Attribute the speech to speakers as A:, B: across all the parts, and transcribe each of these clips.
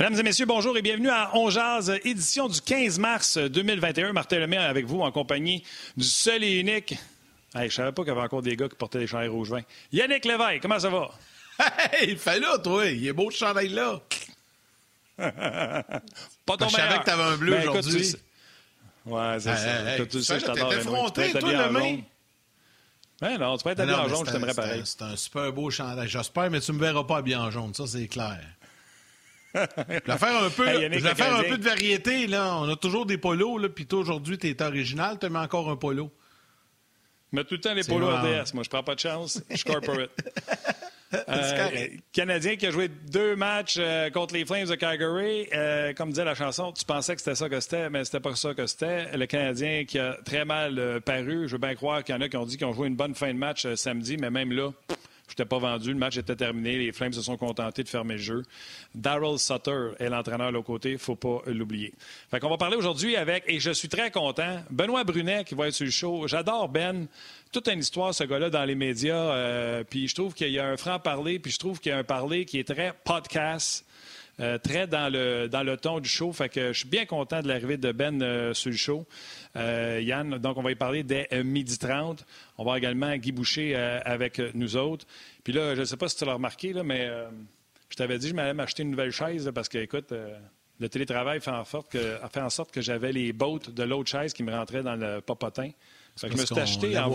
A: Mesdames et messieurs, bonjour et bienvenue à On Jazz, édition du 15 mars 2021. Martin Lemay avec vous en compagnie du seul et unique. Hey, je savais pas qu'il y avait encore des gars qui portaient des chandails rouge vin. Yannick Lévesque, comment ça va?
B: Hey, fais là, toi. Il est beau ce chandail-là.
A: pas ton
B: Je savais que t'avais un bleu
A: Ben,
B: aujourd'hui.
A: Ouais, c'est ça.
B: hey,
A: tu sais, je t'adore.
B: t'es
A: être
B: toi, le main.
A: Ben non, tu peux être habillé en jaune, je t'aimerais pareil.
B: C'est un super beau chandail. J'espère, mais tu me verras pas habillé en jaune, ça, c'est clair. Je vais faire un peu,
A: Hey,
B: je vais
A: le
B: faire un peu de variété. Là. On a toujours des polos, là, puis toi, aujourd'hui, tu es original, tu mets encore un polo.
A: Mais tout le temps les polos. RDS. Moi, je prends pas de chance. Je suis corporate. Euh. Canadien qui a joué deux matchs euh, contre les Flames de Calgary. Euh, comme disait la chanson, tu pensais que c'était ça que c'était, mais c'était pas ça que c'était. Le Canadien qui a très mal euh, paru. Je veux bien croire qu'il y en a qui ont dit qu'ils ont joué une bonne fin de match samedi, mais même là, je n'étais pas vendu. Le match était terminé. Les Flames se sont contentés de fermer le jeu. Daryl Sutter est l'entraîneur de l'autre côté. Faut pas l'oublier. Fait qu'on va parler aujourd'hui avec, et je suis très content, Benoît Brunet qui va être sur le show. J'adore Ben. Toute une histoire, ce gars-là, dans les médias. euh, puis je trouve qu'il y a un franc-parler, puis je trouve qu'il y a un parler qui est très podcast. Euh, très dans le, dans le ton du show. Fait que je suis bien content de l'arrivée de Ben euh, sur le show. Euh, Yann, donc on va y parler dès midi 30. On va également Guy Boucher avec nous autres. Puis là, je ne sais pas si tu l'as remarqué, là, mais je t'avais dit que je m'allais m'acheter une nouvelle chaise là, parce que, écoute, le télétravail fait en sorte que, a fait en sorte que j'avais les bottes de l'autre chaise qui me rentraient dans le popotin. Fait que je me suis acheté en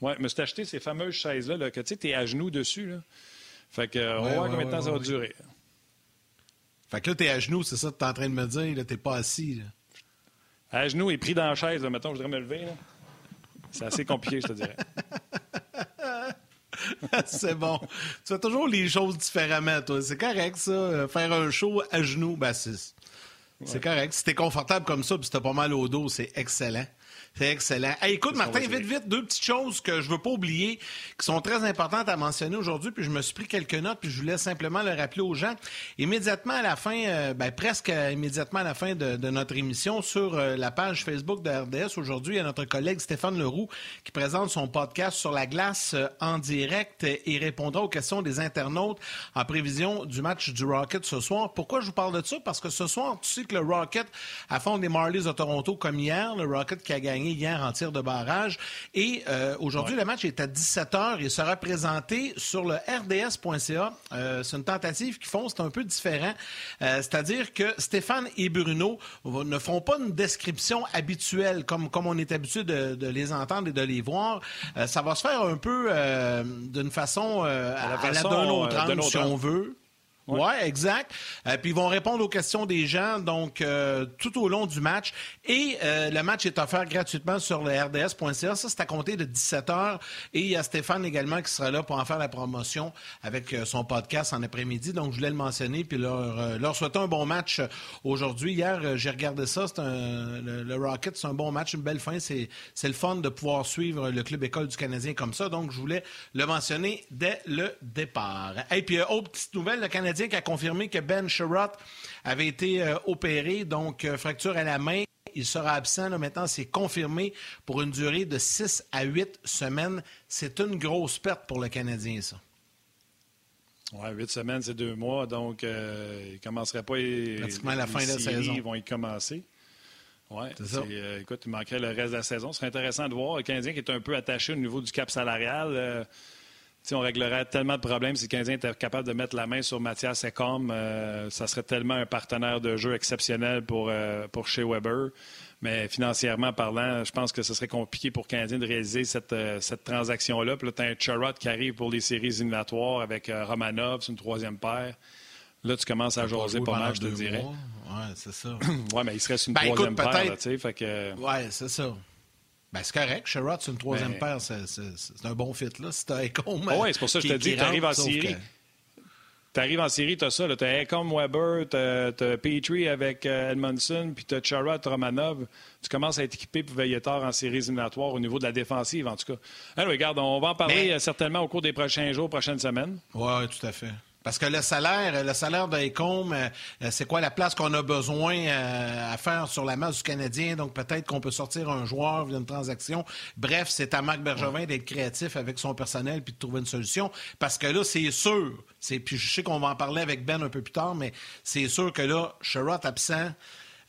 A: Ouais, me suis acheté ces fameuses chaises-là là, que tu sais, t'es à genoux dessus. Là. Fait que, on va voir
B: ouais,
A: combien de temps ça va durer.
B: Fait que là, t'es à genoux, c'est ça que t'es en train de me dire. Là, t'es pas assis. Là.
A: À genoux et pris dans la chaise, là, mettons, je voudrais me lever. là. C'est assez compliqué, je te dirais.
B: c'est bon. Tu fais toujours les choses différemment, toi. C'est correct, ça. euh, Faire un show à genoux, ben c'est... C'est correct. Si t'es confortable comme ça, puis si t'as pas mal au dos, c'est excellent. C'est excellent. Hey, écoute, Martin, vite, vite, deux petites choses que je veux pas oublier, qui sont très importantes à mentionner aujourd'hui, puis je me suis pris quelques notes, puis je voulais simplement le rappeler aux gens. Immédiatement à la fin, euh, ben, presque immédiatement à la fin de, de notre émission, sur euh, la page Facebook de RDS, aujourd'hui, il y a notre collègue Stéphane Leroux qui présente son podcast sur la glace euh, en direct et répondra aux questions des internautes en prévision du match du Rocket ce soir. Pourquoi je vous parle de ça? Parce que ce soir, tu sais que le Rocket affronte les Marlies de Toronto comme hier. Le Rocket qui a gagné hier en tir de barrage. Et euh, aujourd'hui, le match est à 17h et sera présenté sur le rds.ca. Euh, c'est une tentative qu'ils font, c'est un peu différent. Euh, C'est-à-dire que Stéphane et Bruno ne feront pas une description habituelle comme, comme on est habitué de, de les entendre et de les voir. Ça va se faire un peu d'une façon à,
A: la
B: à la d'un autre angle, si on veut. Oui, exact. Euh, puis ils vont répondre aux questions des gens donc euh, tout au long du match. Et euh, le match est offert gratuitement sur le rds.ca. Ça, c'est à compter de 17h. Et il y a Stéphane également qui sera là pour en faire la promotion avec euh, son podcast en après-midi. Donc, je voulais le mentionner puis leur, leur souhaiter un bon match aujourd'hui. Hier, j'ai regardé ça. C'est un, le, le Rocket, c'est un bon match, une belle fin. C'est, c'est le fun de pouvoir suivre le club école du Canadien comme ça. Donc, je voulais le mentionner dès le départ. Et puis, autre petite nouvelle, le Canadien qui a confirmé que Ben Sherratt avait été euh, opéré, donc euh, fracture à la main. Il sera absent. Là, maintenant, c'est confirmé pour une durée de 6 à 8 semaines. C'est une grosse perte pour le Canadien, ça.
A: Ouais, huit semaines, c'est deux mois, donc euh, ils ne commenceraient pas. les-
B: Pratiquement la fin de la saison.
A: Ils vont y commencer. Oui,
B: C'est ça.
A: écoute, il manquerait le reste de la saison. Ce serait intéressant de voir. Le Canadien qui est un peu attaché au niveau du cap salarial. euh, on réglerait tellement de problèmes si le Canadien était capable de mettre la main sur Mathias Ekholm. euh, ça serait tellement un partenaire de jeu exceptionnel pour, euh, pour chez Weber. Mais financièrement parlant, je pense que ce serait compliqué pour le Canadien de réaliser cette, euh, cette transaction-là. Puis là, tu as un Charrot qui arrive pour les séries éliminatoires avec Romanov, c'est une troisième paire. Là, tu commences à jaser pas mal, je te dirais.
B: Ouais, c'est ça.
A: Oui, mais il serait sur une
B: Ben, écoute,
A: troisième paire, là. Fait que...
B: ouais, c'est ça. Ben, c'est correct. Sherrod, c'est une troisième
A: Ben-
B: paire. C'est, un bon fit, là. C'est un con.
A: Ah ouais, c'est pour ça que je te dis, tu arrives en série. Tu arrives en série, tu as ça. Tu as Ecom Weber, tu as, Petrie avec euh, Edmondson, puis tu as Charrot Romanov. Tu commences à être équipé pour veiller tard en séries éliminatoires au niveau de la défensive, en tout cas. Alors, regarde, on va en parler
B: Mais-
A: euh, certainement au cours des prochains jours, prochaines semaines.
B: Oui, tout à fait. Parce que le salaire, le salaire d'Ecom, euh, euh, c'est quoi la place qu'on a besoin euh, à faire sur la masse du Canadien? Donc peut-être qu'on peut sortir un joueur via une transaction. Bref, c'est à Marc Bergevin d'être créatif avec son personnel puis de trouver une solution. Parce que là, c'est sûr, c'est, puis je sais qu'on va en parler avec Ben un peu plus tard, mais c'est sûr que là, Sherrod absent,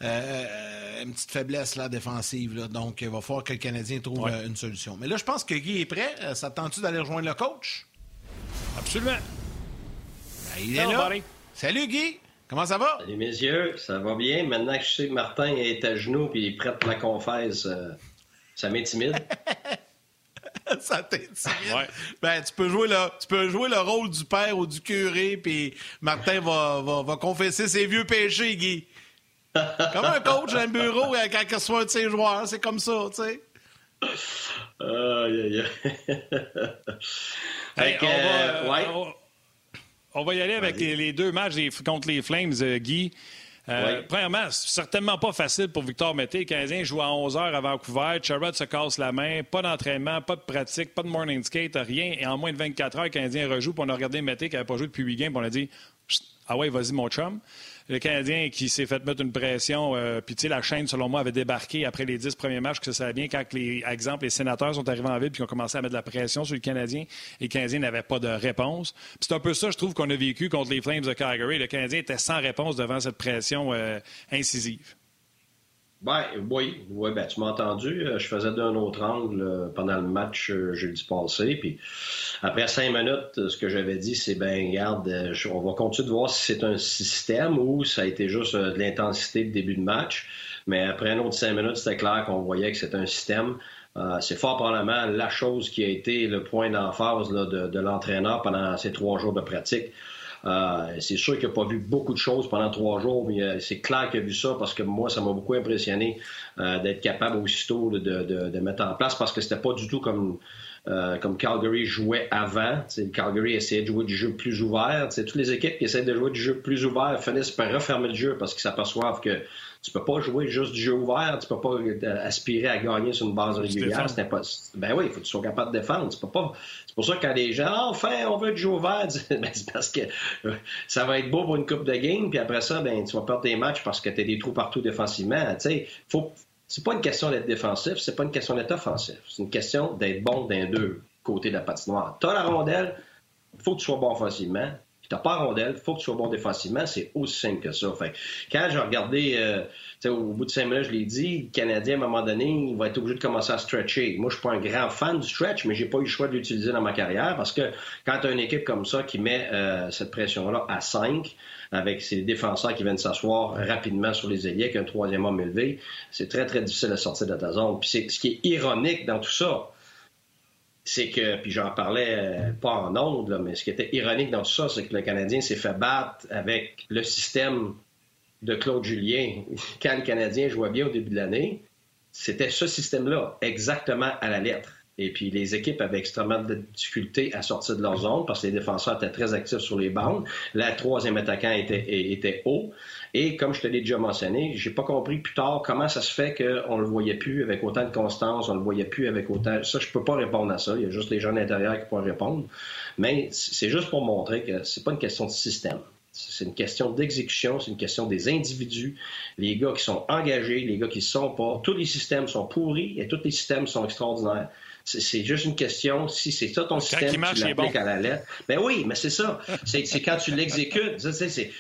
B: une petite faiblesse là, défensive. donc, il va falloir que le Canadien trouve une solution. Mais là, je pense que Guy est prêt. Ça tente-tu d'aller rejoindre le coach?
A: Absolument.
B: Ben, il est là. Salut Guy, comment ça va?
C: Salut messieurs, ça va bien? Maintenant que je sais que Martin est à genoux et il est prêt la confesse, euh, ça m'intimide.
B: ça t'intimide. Ben, tu peux jouer le, tu peux jouer le rôle du père ou du curé, puis Martin va, va, confesser ses vieux péchés, Guy. comme un coach d'un bureau quand il reçoit un de ses joueurs, c'est comme ça, tu sais.
C: Aïe,
A: aïe, aïe. On va y aller avec les, deux matchs contre les Flames, euh, Guy. Euh, premièrement, certainement pas facile pour Victor Mété. Le Canadien joue à 11 h à Vancouver. Charrot se casse la main. Pas d'entraînement, pas de pratique, pas de morning skate, rien. Et en moins de 24 heures, le Canadien rejoue. Puis on a regardé Mété qui n'avait pas joué depuis 8 games. Puis on a dit Ah ouais, vas-y, mon chum le Canadien qui s'est fait mettre une pression. Euh, puis, tu sais, la chaîne, selon moi, avait débarqué après les dix premiers matchs, que ça allait bien quand, les, exemple, les sénateurs sont arrivés en ville puis ont commencé à mettre de la pression sur le Canadien et le Canadien n'avait pas de réponse. c'est un peu ça, je trouve, qu'on a vécu contre les Flames de Calgary. Le Canadien était sans réponse devant cette pression euh, incisive.
C: Ben, oui, oui ben, tu m'as entendu. Euh, je faisais d'un autre angle euh, pendant le match euh, jeudi passé. Puis après cinq minutes, ce que j'avais dit, c'est ben, regarde, on va continuer de voir si c'est un système ou ça a été juste de l'intensité de début de match. Mais après un autre cinq minutes, c'était clair qu'on voyait que c'était un système. c'est fort probablement la chose qui a été le point d'emphase de, de l'entraîneur pendant ces trois jours de pratique. Euh, c'est sûr qu'il n'a pas vu beaucoup de choses pendant trois jours, mais euh, c'est clair qu'il a vu ça parce que moi, ça m'a beaucoup impressionné euh, d'être capable aussitôt de, de, de, mettre en place parce que c'était pas du tout comme euh, comme Calgary jouait avant. T'sais, Calgary essayait de jouer du jeu plus ouvert. T'sais, toutes les équipes qui essaient de jouer du jeu plus ouvert finissent par refermer le jeu parce qu'ils s'aperçoivent que tu peux pas jouer juste du jeu ouvert, tu peux pas euh, aspirer à gagner sur une base régulière. C'est impossible. Ben oui, il faut que tu sois capable de défendre. Tu peux pas. C'est pour ça que quand les gens, ah, enfin, on veut du jeu ouvert, ben, c'est parce que euh, ça va être beau pour une coupe de game, puis après ça, ben, tu vas perdre tes matchs parce que tu as des trous partout défensivement. Tu sais, faut, c'est pas une question d'être défensif, c'est pas une question d'être offensif. C'est une question d'être bon d'un deux côtés de la patinoire. Tu as la rondelle, faut que tu sois bon offensivement. Puis t'as pas la rondelle, faut que tu sois bon défensivement. C'est aussi simple que ça. Fait, quand j'ai regardé, euh, au bout de cinq minutes, je l'ai dit, le Canadien, à un moment donné, il va être obligé de commencer à stretcher. Moi, je suis pas un grand fan du stretch, mais j'ai pas eu le choix de l'utiliser dans ma carrière parce que quand tu as une équipe comme ça qui met euh, cette pression-là à 5, avec ses défenseurs qui viennent s'asseoir rapidement sur les ailiers, avec un troisième homme élevé, c'est très, très difficile à sortir de ta zone. Puis c'est ce qui est ironique dans tout ça, c'est que, puis j'en parlais euh, pas en ondes, mais ce qui était ironique dans tout ça, c'est que le Canadien s'est fait battre avec le système de Claude Julien. Quand le Canadien jouait bien au début de l'année, c'était ce système-là, exactement à la lettre. Et puis les équipes avaient extrêmement de difficultés à sortir de leur zone parce que les défenseurs étaient très actifs sur les bandes. La troisième attaquant était, était haut. Et comme je te l'ai déjà mentionné, j'ai pas compris plus tard comment ça se fait qu'on le voyait plus avec autant de constance, on le voyait plus avec autant. Ça, je peux pas répondre à ça. Il y a juste les gens à l'intérieur qui pourraient répondre. Mais c'est juste pour montrer que c'est pas une question de système. C'est une question d'exécution, c'est une question des individus, les gars qui sont engagés, les gars qui ne sont pas. Tous les systèmes sont pourris et tous les systèmes sont extraordinaires. C'est juste une question, si c'est ça ton système, tu l'appliques à la lettre. Ben oui, mais c'est ça. C'est quand tu l'exécutes.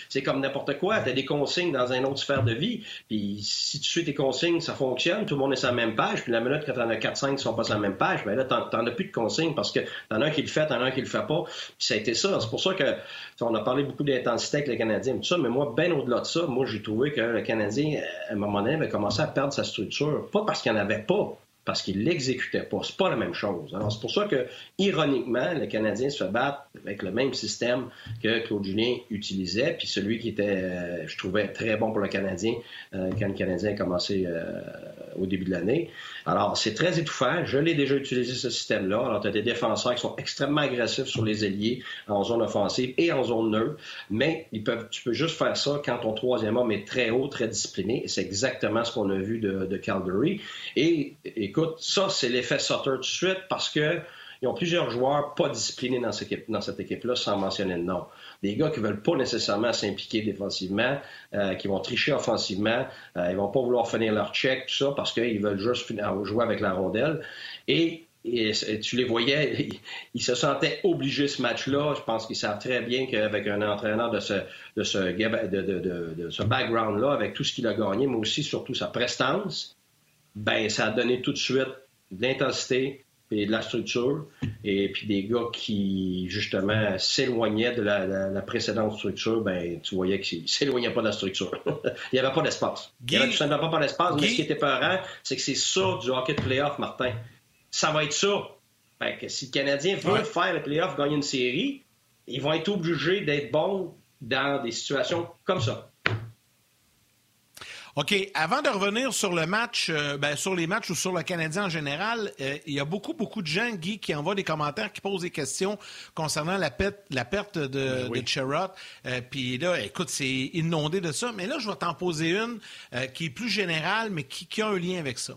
C: C'est comme n'importe quoi. Tu as des consignes dans une autre sphère de vie. Puis si tu suis tes consignes, ça fonctionne. Tout le monde est sur la même page. Puis la minute quand tu en as 4-5 qui sont pas sur la même page, ben là, tu n'en as plus de consignes parce que t'en as un qui le fait, t'en as un qui le fait pas. Puis ça a été ça. C'est pour ça que on a parlé beaucoup d'intensité avec le Canadien, tout ça. Mais moi, bien au-delà de ça, moi, j'ai trouvé que le Canadien, à un moment donné, avait commencé à perdre sa structure. Pas parce qu'il n'y en avait pas, parce qu'il l'exécutait pas. C'est pas la même chose. Alors, c'est pour ça que, ironiquement, le Canadien se bat avec le même système que Claude Julien utilisait, puis celui qui était, euh, je trouvais, très bon pour le Canadien euh, quand le Canadien a commencé euh, au début de l'année. Alors, c'est très étouffant. Je l'ai déjà utilisé, ce système-là. Alors, tu as des défenseurs qui sont extrêmement agressifs sur les ailiers en zone offensive et en zone neutre, mais ils tu peux juste faire ça quand ton troisième homme est très haut, très discipliné. C'est exactement ce qu'on a vu de, de Calgary. Et, et écoute, ça, c'est l'effet Sutter tout de suite parce que ils ont plusieurs joueurs pas disciplinés dans cette, équipe-là, sans mentionner le nom. Des gars qui veulent pas nécessairement s'impliquer défensivement, euh, qui vont tricher offensivement, euh, ils vont pas vouloir finir leur check, tout ça, parce qu'ils veulent juste jouer avec la rondelle. Et tu les voyais, ils, se sentaient obligés ce match-là. Je pense qu'ils savent très bien qu'avec un entraîneur de, ce background-là, avec tout ce qu'il a gagné, mais aussi surtout sa prestance, ben ça a donné tout de suite de l'intensité et de la structure, et puis des gars qui, justement, s'éloignaient de la, précédente structure, ben tu voyais qu'ils s'éloignaient pas de la structure. Il n'y avait pas d'espace. Il n'y avait tout simplement pas d'espace, mais ce qui était peurant, c'est que c'est ça du hockey de playoff, Martin ça va être ça. Fait que si le Canadien veut faire le playoff, gagner une série, ils vont être obligés d'être bons dans des situations comme ça.
B: OK. Avant de revenir sur le match, euh, ben, sur les matchs ou sur le Canadien en général, euh, il y a beaucoup, beaucoup de gens, Guy, qui envoient des commentaires, qui posent des questions concernant la, la perte de, ben euh, Puis là, écoute, c'est inondé de ça. Mais là, je vais t'en poser une qui est plus générale, mais qui, qui a un lien avec ça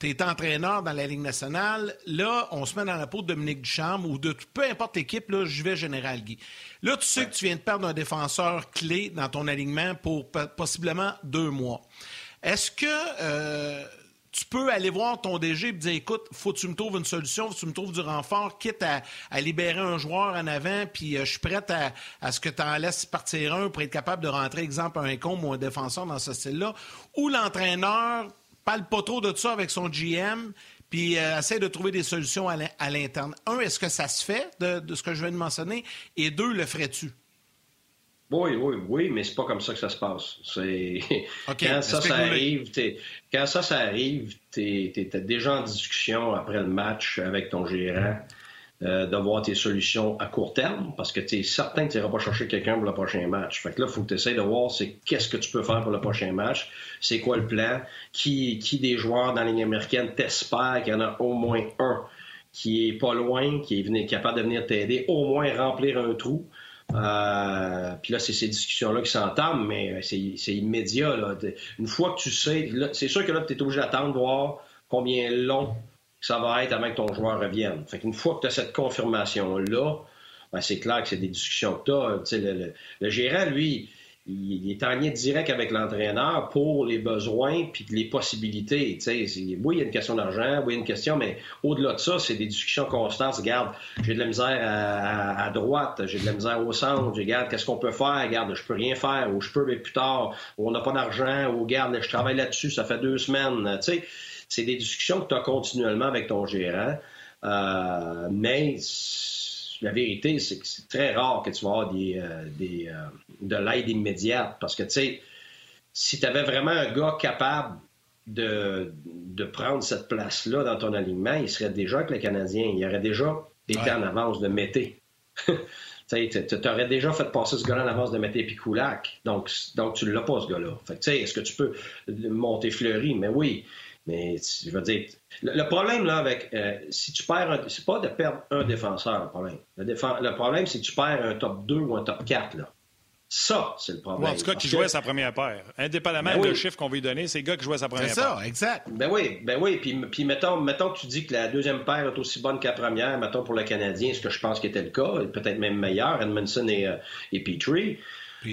B: tu es entraîneur dans la Ligue nationale. Là, on se met dans la peau de Dominique Duchamp ou de peu importe l'équipe, là, je vais Général Guy. Là, tu sais que tu viens de perdre un défenseur clé dans ton alignement pour possiblement deux mois. Est-ce que euh, tu peux aller voir ton DG et dire écoute, faut que tu me trouves une solution, faut que tu me trouves du renfort, quitte à, libérer un joueur en avant, puis euh, je suis prêt à, ce que tu en laisses partir un pour être capable de rentrer, exemple, un com ou un défenseur dans ce style-là. Ou l'entraîneur parle pas trop de ça avec son GM, puis euh, essaie de trouver des solutions à l'interne. Un, est-ce que ça se fait de, ce que je viens de mentionner? Et deux, le ferais-tu?
C: Oui, oui, oui, mais c'est pas comme ça que ça se passe. C'est quand ça, ça arrive, quand ça, ça arrive, t'es es, déjà en discussion après le match avec ton gérant. Euh, d'avoir tes solutions à court terme parce que tu es certain que tu n'iras pas chercher quelqu'un pour le prochain match. Fait que là, il faut que tu essaies de voir c'est qu'est-ce que tu peux faire pour le prochain match, c'est quoi le plan, qui, qui des joueurs dans la ligne américaine t'espère qu'il y en a au moins un qui est pas loin, qui est capable de venir t'aider, au moins remplir un trou. Euh, puis là, c'est ces discussions-là qui s'entament, mais c'est immédiat. Là. Une fois que tu sais, c'est sûr que là, tu es obligé d'attendre, voir combien long ça va être avant que ton joueur revienne. Fait qu'une fois que tu as cette confirmation-là, ben c'est clair que c'est des discussions que tu as. Le, le, gérant, lui, il, est en lien direct avec l'entraîneur pour les besoins puis les possibilités. oui, il y a une question d'argent, oui, il y a une question, mais au-delà de ça, c'est des discussions constantes. Regarde, j'ai de la misère à, droite, j'ai de la misère au centre, regarde, qu'est-ce qu'on peut faire? Regarde, je peux rien faire, ou je peux, mais plus tard, ou on n'a pas d'argent, ou regarde, je travaille là-dessus, ça fait deux semaines. sais c'est des discussions que tu as continuellement avec ton gérant. Euh, mais la vérité, c'est que c'est très rare que tu vas avoir des, euh, euh, de l'aide immédiate. Parce que, tu sais, si tu avais vraiment un gars capable de, de prendre cette place-là dans ton alignement, il serait déjà avec le Canadien. Il aurait déjà été en avance de Mété. tu aurais déjà fait passer ce gars-là en avance de Mété Picoulac. Donc, donc tu ne l'as pas, ce gars-là. est-ce que tu peux monter Fleury? Mais oui. Mais je veux dire, le, problème là avec euh, si tu perds, c'est pas de perdre un défenseur le problème. Le, problème c'est que tu perds un top 2 ou un top 4 là. Ça, c'est le problème.
A: en tout cas, qui jouait sa première paire. Indépendamment ben du chiffre qu'on veut donner, c'est le gars qui jouait sa première paire.
B: C'est ça, exact.
C: Ben oui, ben oui. Puis, puis mettons, mettons que tu dis que la deuxième paire est aussi bonne que la première, mettons pour le Canadien, ce que je pense qui était le cas, peut-être même meilleur, Edmondson et, euh, et Petrie.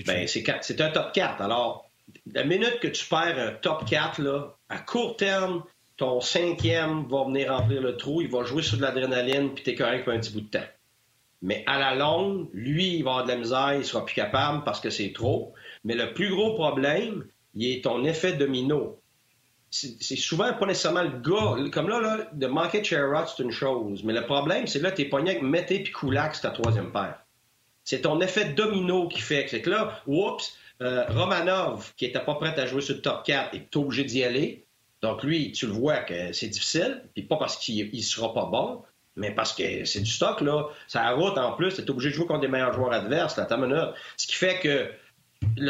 C: Ben, c'est un top 4. Alors, la minute que tu perds un top 4, là, à court terme, ton cinquième va venir remplir le trou, il va jouer sur de l'adrénaline, puis t'es correct pour un petit bout de temps. Mais à la longue, lui, il va avoir de la misère, il sera plus capable parce que c'est trop. Mais le plus gros problème, il est ton effet domino. C'est souvent pas nécessairement le gars. Comme là, là de manquer de c'est une chose. Mais le problème, c'est là, t'es pogné avec Mété puis Kulak, c'est ta troisième paire. C'est ton effet domino qui fait c'est que là, oups, euh, Romanov, qui n'était pas prêt à jouer sur le top 4, est obligé d'y aller. Donc, lui, tu le vois que c'est difficile, puis pas parce qu'il ne sera pas bon, mais parce que c'est du stock, là. Ça route en plus, tu es obligé de jouer contre des meilleurs joueurs adverses, là, minute. Ce qui fait que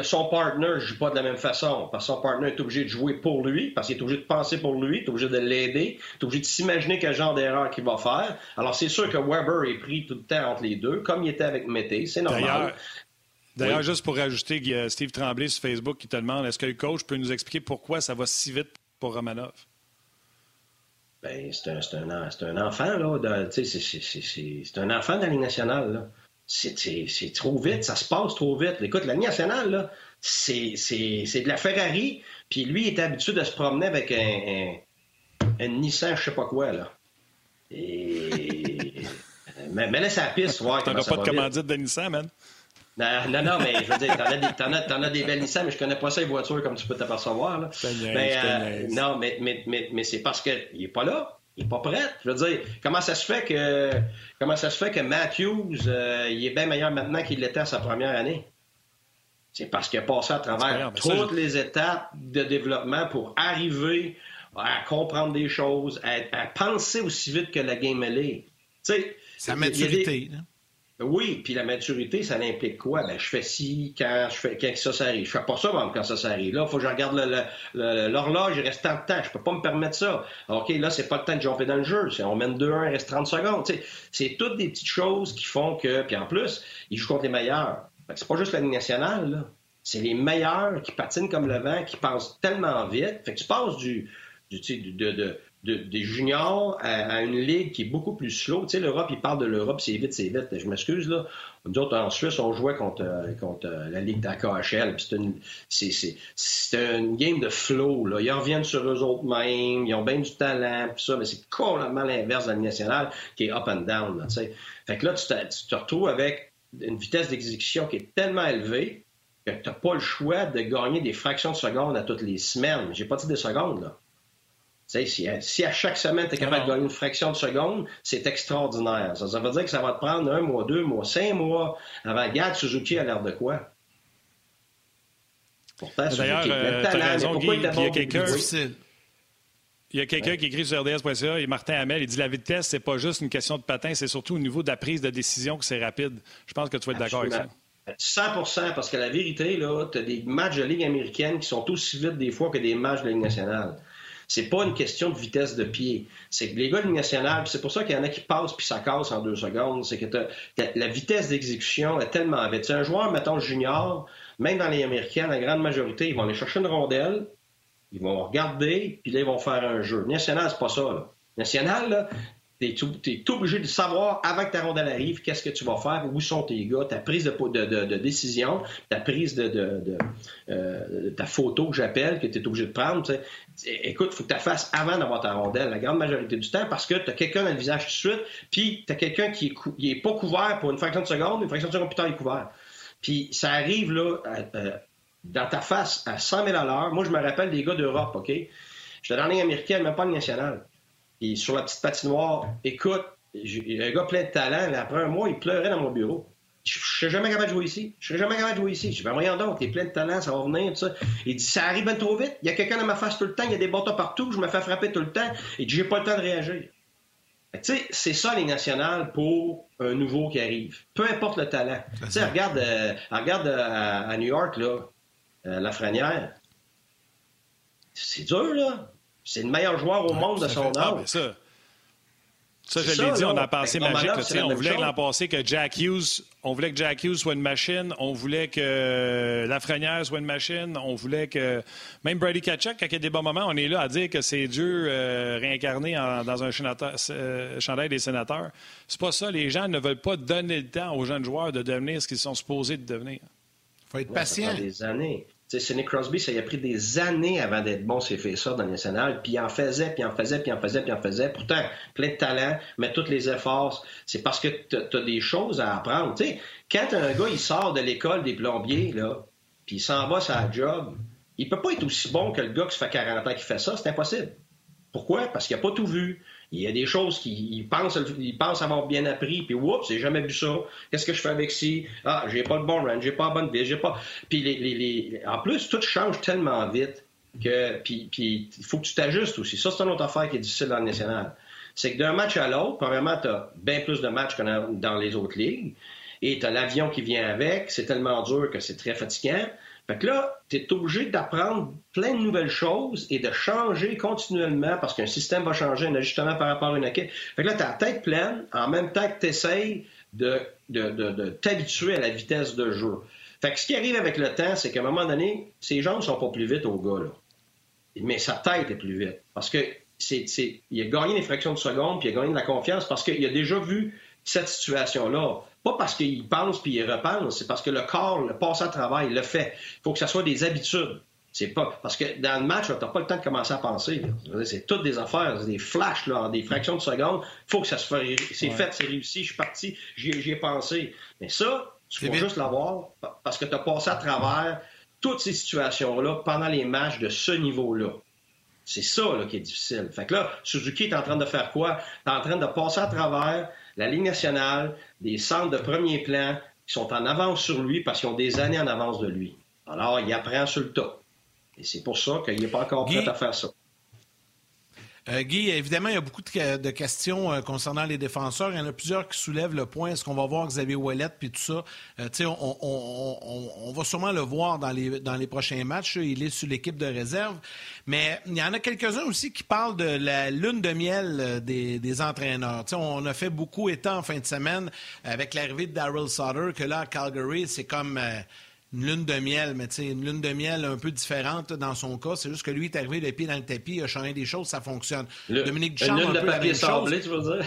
C: son partner ne joue pas de la même façon, parce que son partner est obligé de jouer pour lui, parce qu'il est obligé de penser pour lui, est obligé de l'aider, est obligé de s'imaginer quel genre d'erreur qu'il va faire. Alors, c'est sûr que Weber est pris tout le temps entre les deux, comme il était avec Mété, c'est normal.
A: D'ailleurs, juste pour rajouter, il y a Steve Tremblay sur Facebook qui te demande est-ce que le coach peut nous expliquer pourquoi ça va si vite pour Romanov?
C: Ben, c'est un, un, un, enfant, là. C'est un enfant de la Ligue nationale, C'est trop vite, ça se passe trop vite. Écoute, la Ligue nationale, là, c'est de la Ferrari, puis lui, il est habitué de se promener avec un, un, Nissan, je sais pas quoi, là. Et... mais, mais laisse la piste, voir
A: T'auras pas de commandite de Nissan, man.
C: Non, non, mais je veux dire, t'en as, des, t'en as, des belles Nissan, mais je connais pas ça, les voitures, comme tu peux t'apercevoir. Là. mais, euh, non, mais, mais, mais, mais c'est parce qu'il est pas là. Il est pas prêt. Je veux dire, comment ça se fait que comment ça se fait que Matthews euh, il est bien meilleur maintenant qu'il l'était à sa première année? C'est parce qu'il a passé à travers toutes les étapes de développement pour arriver à comprendre des choses, à, penser aussi vite que la game elle est. Tu sais,
B: Sa maturité.
C: Oui, puis la maturité, ça implique quoi? Ben, je fais ci quand je fais quand ça, ça arrive. Je fais pas ça quand ça, ça arrive. Là, il faut que je regarde l'horloge, il reste tant de temps. Je peux pas me permettre ça. OK, là, c'est pas le temps de jumper dans le jeu. On mène 2-1, il reste 30 secondes. c'est toutes des petites choses qui font que. Puis en plus, il joue contre les meilleurs. C'est pas juste la Ligue nationale, C'est les meilleurs qui patinent comme le vent, qui passent tellement vite. Fait que tu passes du, du de, de des juniors à, une ligue qui est beaucoup plus slow. Tu sais, l'Europe, il parle de l'Europe, c'est vite, c'est vite. Je m'excuse, là. Nous en Suisse, on jouait contre, contre la ligue d'AKHL. C'est une, game de flow, là. Ils reviennent sur eux autres mêmes, ils ont bien du talent, pis ça, mais c'est complètement l'inverse de la Ligue nationale qui est up and down, sais. Fait que là, tu te, retrouves avec une vitesse d'exécution qui est tellement élevée que tu n'as pas le choix de gagner des fractions de secondes à toutes les semaines. J'ai pas dit des secondes, là. Si, si, à chaque semaine, tu es capable de gagner une fraction de seconde, c'est extraordinaire. Ça, veut dire que ça va te prendre un mois, deux mois, cinq mois avant. Gad Suzuki a l'air de quoi?
A: Pourtant, D'ailleurs, euh, tu as raison, Guy, il y a quelqu'un... Il y a quelqu'un qui écrit sur RDS.ca, et Martin Hamel, il dit la vitesse, c'est pas juste une question de patin, c'est surtout au niveau de la prise de décision que c'est rapide. Je pense que tu vas être d'accord avec ça.
C: 100% parce que la vérité, là, tu as des matchs de Ligue américaine qui sont aussi vite des fois que des matchs de Ligue nationale. C'est pas une question de vitesse de pied. C'est que les gars de nationale, c'est pour ça qu'il y en a qui passent puis ça casse en deux secondes. C'est que la vitesse d'exécution est tellement vite. C'est un joueur, mettons, junior, même dans les Américains, la grande majorité, ils vont aller chercher une rondelle, ils vont regarder, puis là, ils vont faire un jeu. National, c'est pas ça. Là. National, là, tu es, obligé de savoir avant que ta rondelle arrive qu'est-ce que tu vas faire, où sont tes gars, ta prise de, décision, ta prise de, euh, ta photo que j'appelle, que tu es obligé de prendre. Écoute, il faut que tu la fasses avant d'avoir ta rondelle, la grande majorité du temps, parce que tu as quelqu'un dans le visage tout de suite, puis tu as quelqu'un qui est, pas couvert pour une fraction de seconde, une fraction de seconde plus tard, il est couvert. Puis ça arrive là, dans ta face à 100 000 à l'heure. Moi, je me rappelle des gars d'Europe, OK? J'étais dans la américaine, même pas le national. Sur la petite patinoire, écoute, un gars plein de talent, après un mois, il pleurait dans mon bureau. Je ne serais jamais capable de jouer ici. Je serais jamais capable de jouer ici. Je dis, ben voyons donc, t'es plein de talent, ça va venir, tout ça. Il dit, ça arrive bien trop vite. Il y a quelqu'un dans ma face tout le temps, il y a des bâtons partout, je me fais frapper tout le temps. Et dit, j'ai pas le temps de réagir. Tu sais, c'est ça les nationales pour un nouveau qui arrive. Peu importe le talent. Tu sais, regarde, euh, regarde euh, à, New York, là, euh, la Frenière. C'est dur, là. C'est le meilleur joueur au monde de son ah, âge.
A: ça. Ça, je l'ai dit, on a pensé magique. on voulait l'an passé que Jack Hughes, on voulait que Jack Hughes soit une machine, on voulait que Lafrenière soit une machine, on voulait que même Brady Kachuk, quand il y a des bons moments, on est là à dire que c'est Dieu euh, réincarné dans un euh, chandail des sénateurs. C'est pas ça. Les gens ne veulent pas donner le temps aux jeunes joueurs de devenir ce qu'ils sont supposés de devenir.
B: Il faut être patient.
C: des années. C'est Nick Crosby, ça a pris des années avant d'être bon fait ça dans le national, puis il en faisait, puis il en faisait, puis il en faisait, puis il en faisait. Pourtant, plein de talent, mais tous les efforts, c'est parce que tu as des choses à apprendre. quand un gars il sort de l'école des plombiers, là, puis il s'en va la job, il peut pas être aussi bon que le gars qui fait 40 ans qui fait ça, c'est impossible. Pourquoi? Parce qu'il n'a pas tout vu. Il y a des choses qu'il pense, il pense avoir bien appris, puis oups, j'ai jamais vu ça. Qu'est-ce que je fais avec ci? Ah, j'ai pas le bon range, j'ai pas la bonne vis, j'ai pas. Puis les, les, en plus, tout change tellement vite que puis il faut que tu t'ajustes aussi. Ça, c'est une autre affaire qui est difficile dans le national. C'est que d'un match à l'autre, premièrement, tu as bien plus de matchs que dans les autres ligues. Et tu as l'avion qui vient avec. C'est tellement dur que c'est très fatigant. Fait que là, tu es obligé d'apprendre plein de nouvelles choses et de changer continuellement parce qu'un système va changer, un ajustement par rapport à une équipe. Fait que là, tu as la tête pleine en même temps que tu essayes de, de, t'habituer à la vitesse de jeu. Fait que ce qui arrive avec le temps, c'est qu'à un moment donné, ces jambes ne sont pas plus vite au gars, là. Mais sa tête est plus vite. Parce que il a gagné des fractions de seconde, puis il a gagné de la confiance parce qu'il a déjà vu cette situation-là. Pas parce qu'il pense puis il repense, c'est parce que le corps, le passe à travail, le fait. Il faut que ça soit des habitudes. C'est pas parce que dans le match, tu n'as pas le temps de commencer à penser. C'est toutes des affaires, des flashs là, en des fractions de seconde. Il faut que ça se fasse. C'est fait, c'est réussi, je suis parti, j'y ai pensé. Mais ça, tu faut juste l'avoir parce que tu as passé à travers toutes ces situations-là pendant les matchs de ce niveau-là. C'est ça qui est difficile. Fait que là, Suzuki est en train de faire quoi? Est en train de passer à travers la Ligue nationale, des centres de premier plan qui sont en avance sur lui parce qu'ils ont des années en avance de lui. Alors, il apprend sur le tas. Et c'est pour ça qu'il n'est pas encore prêt à faire ça.
B: Euh, Guy, évidemment, il y a beaucoup de, questions euh, concernant les défenseurs. Il y en a plusieurs qui soulèvent le point. Est-ce qu'on va voir Xavier Ouellet puis tout ça? Euh, on, on, on, va sûrement le voir dans les, dans les prochains matchs. Il est sur l'équipe de réserve. Mais il y en a quelques-uns aussi qui parlent de la lune de miel des, des entraîneurs. on a fait beaucoup étant en fin de semaine avec l'arrivée de Daryl Sutter, que là, à Calgary, c'est comme une lune de miel, mais tu sais, une lune de miel un peu différente dans son cas. C'est juste que lui est arrivé les pieds dans le tapis, il a changé des choses, ça fonctionne.
C: Dominique Duchamp, un peu la même sablé, tu veux dire?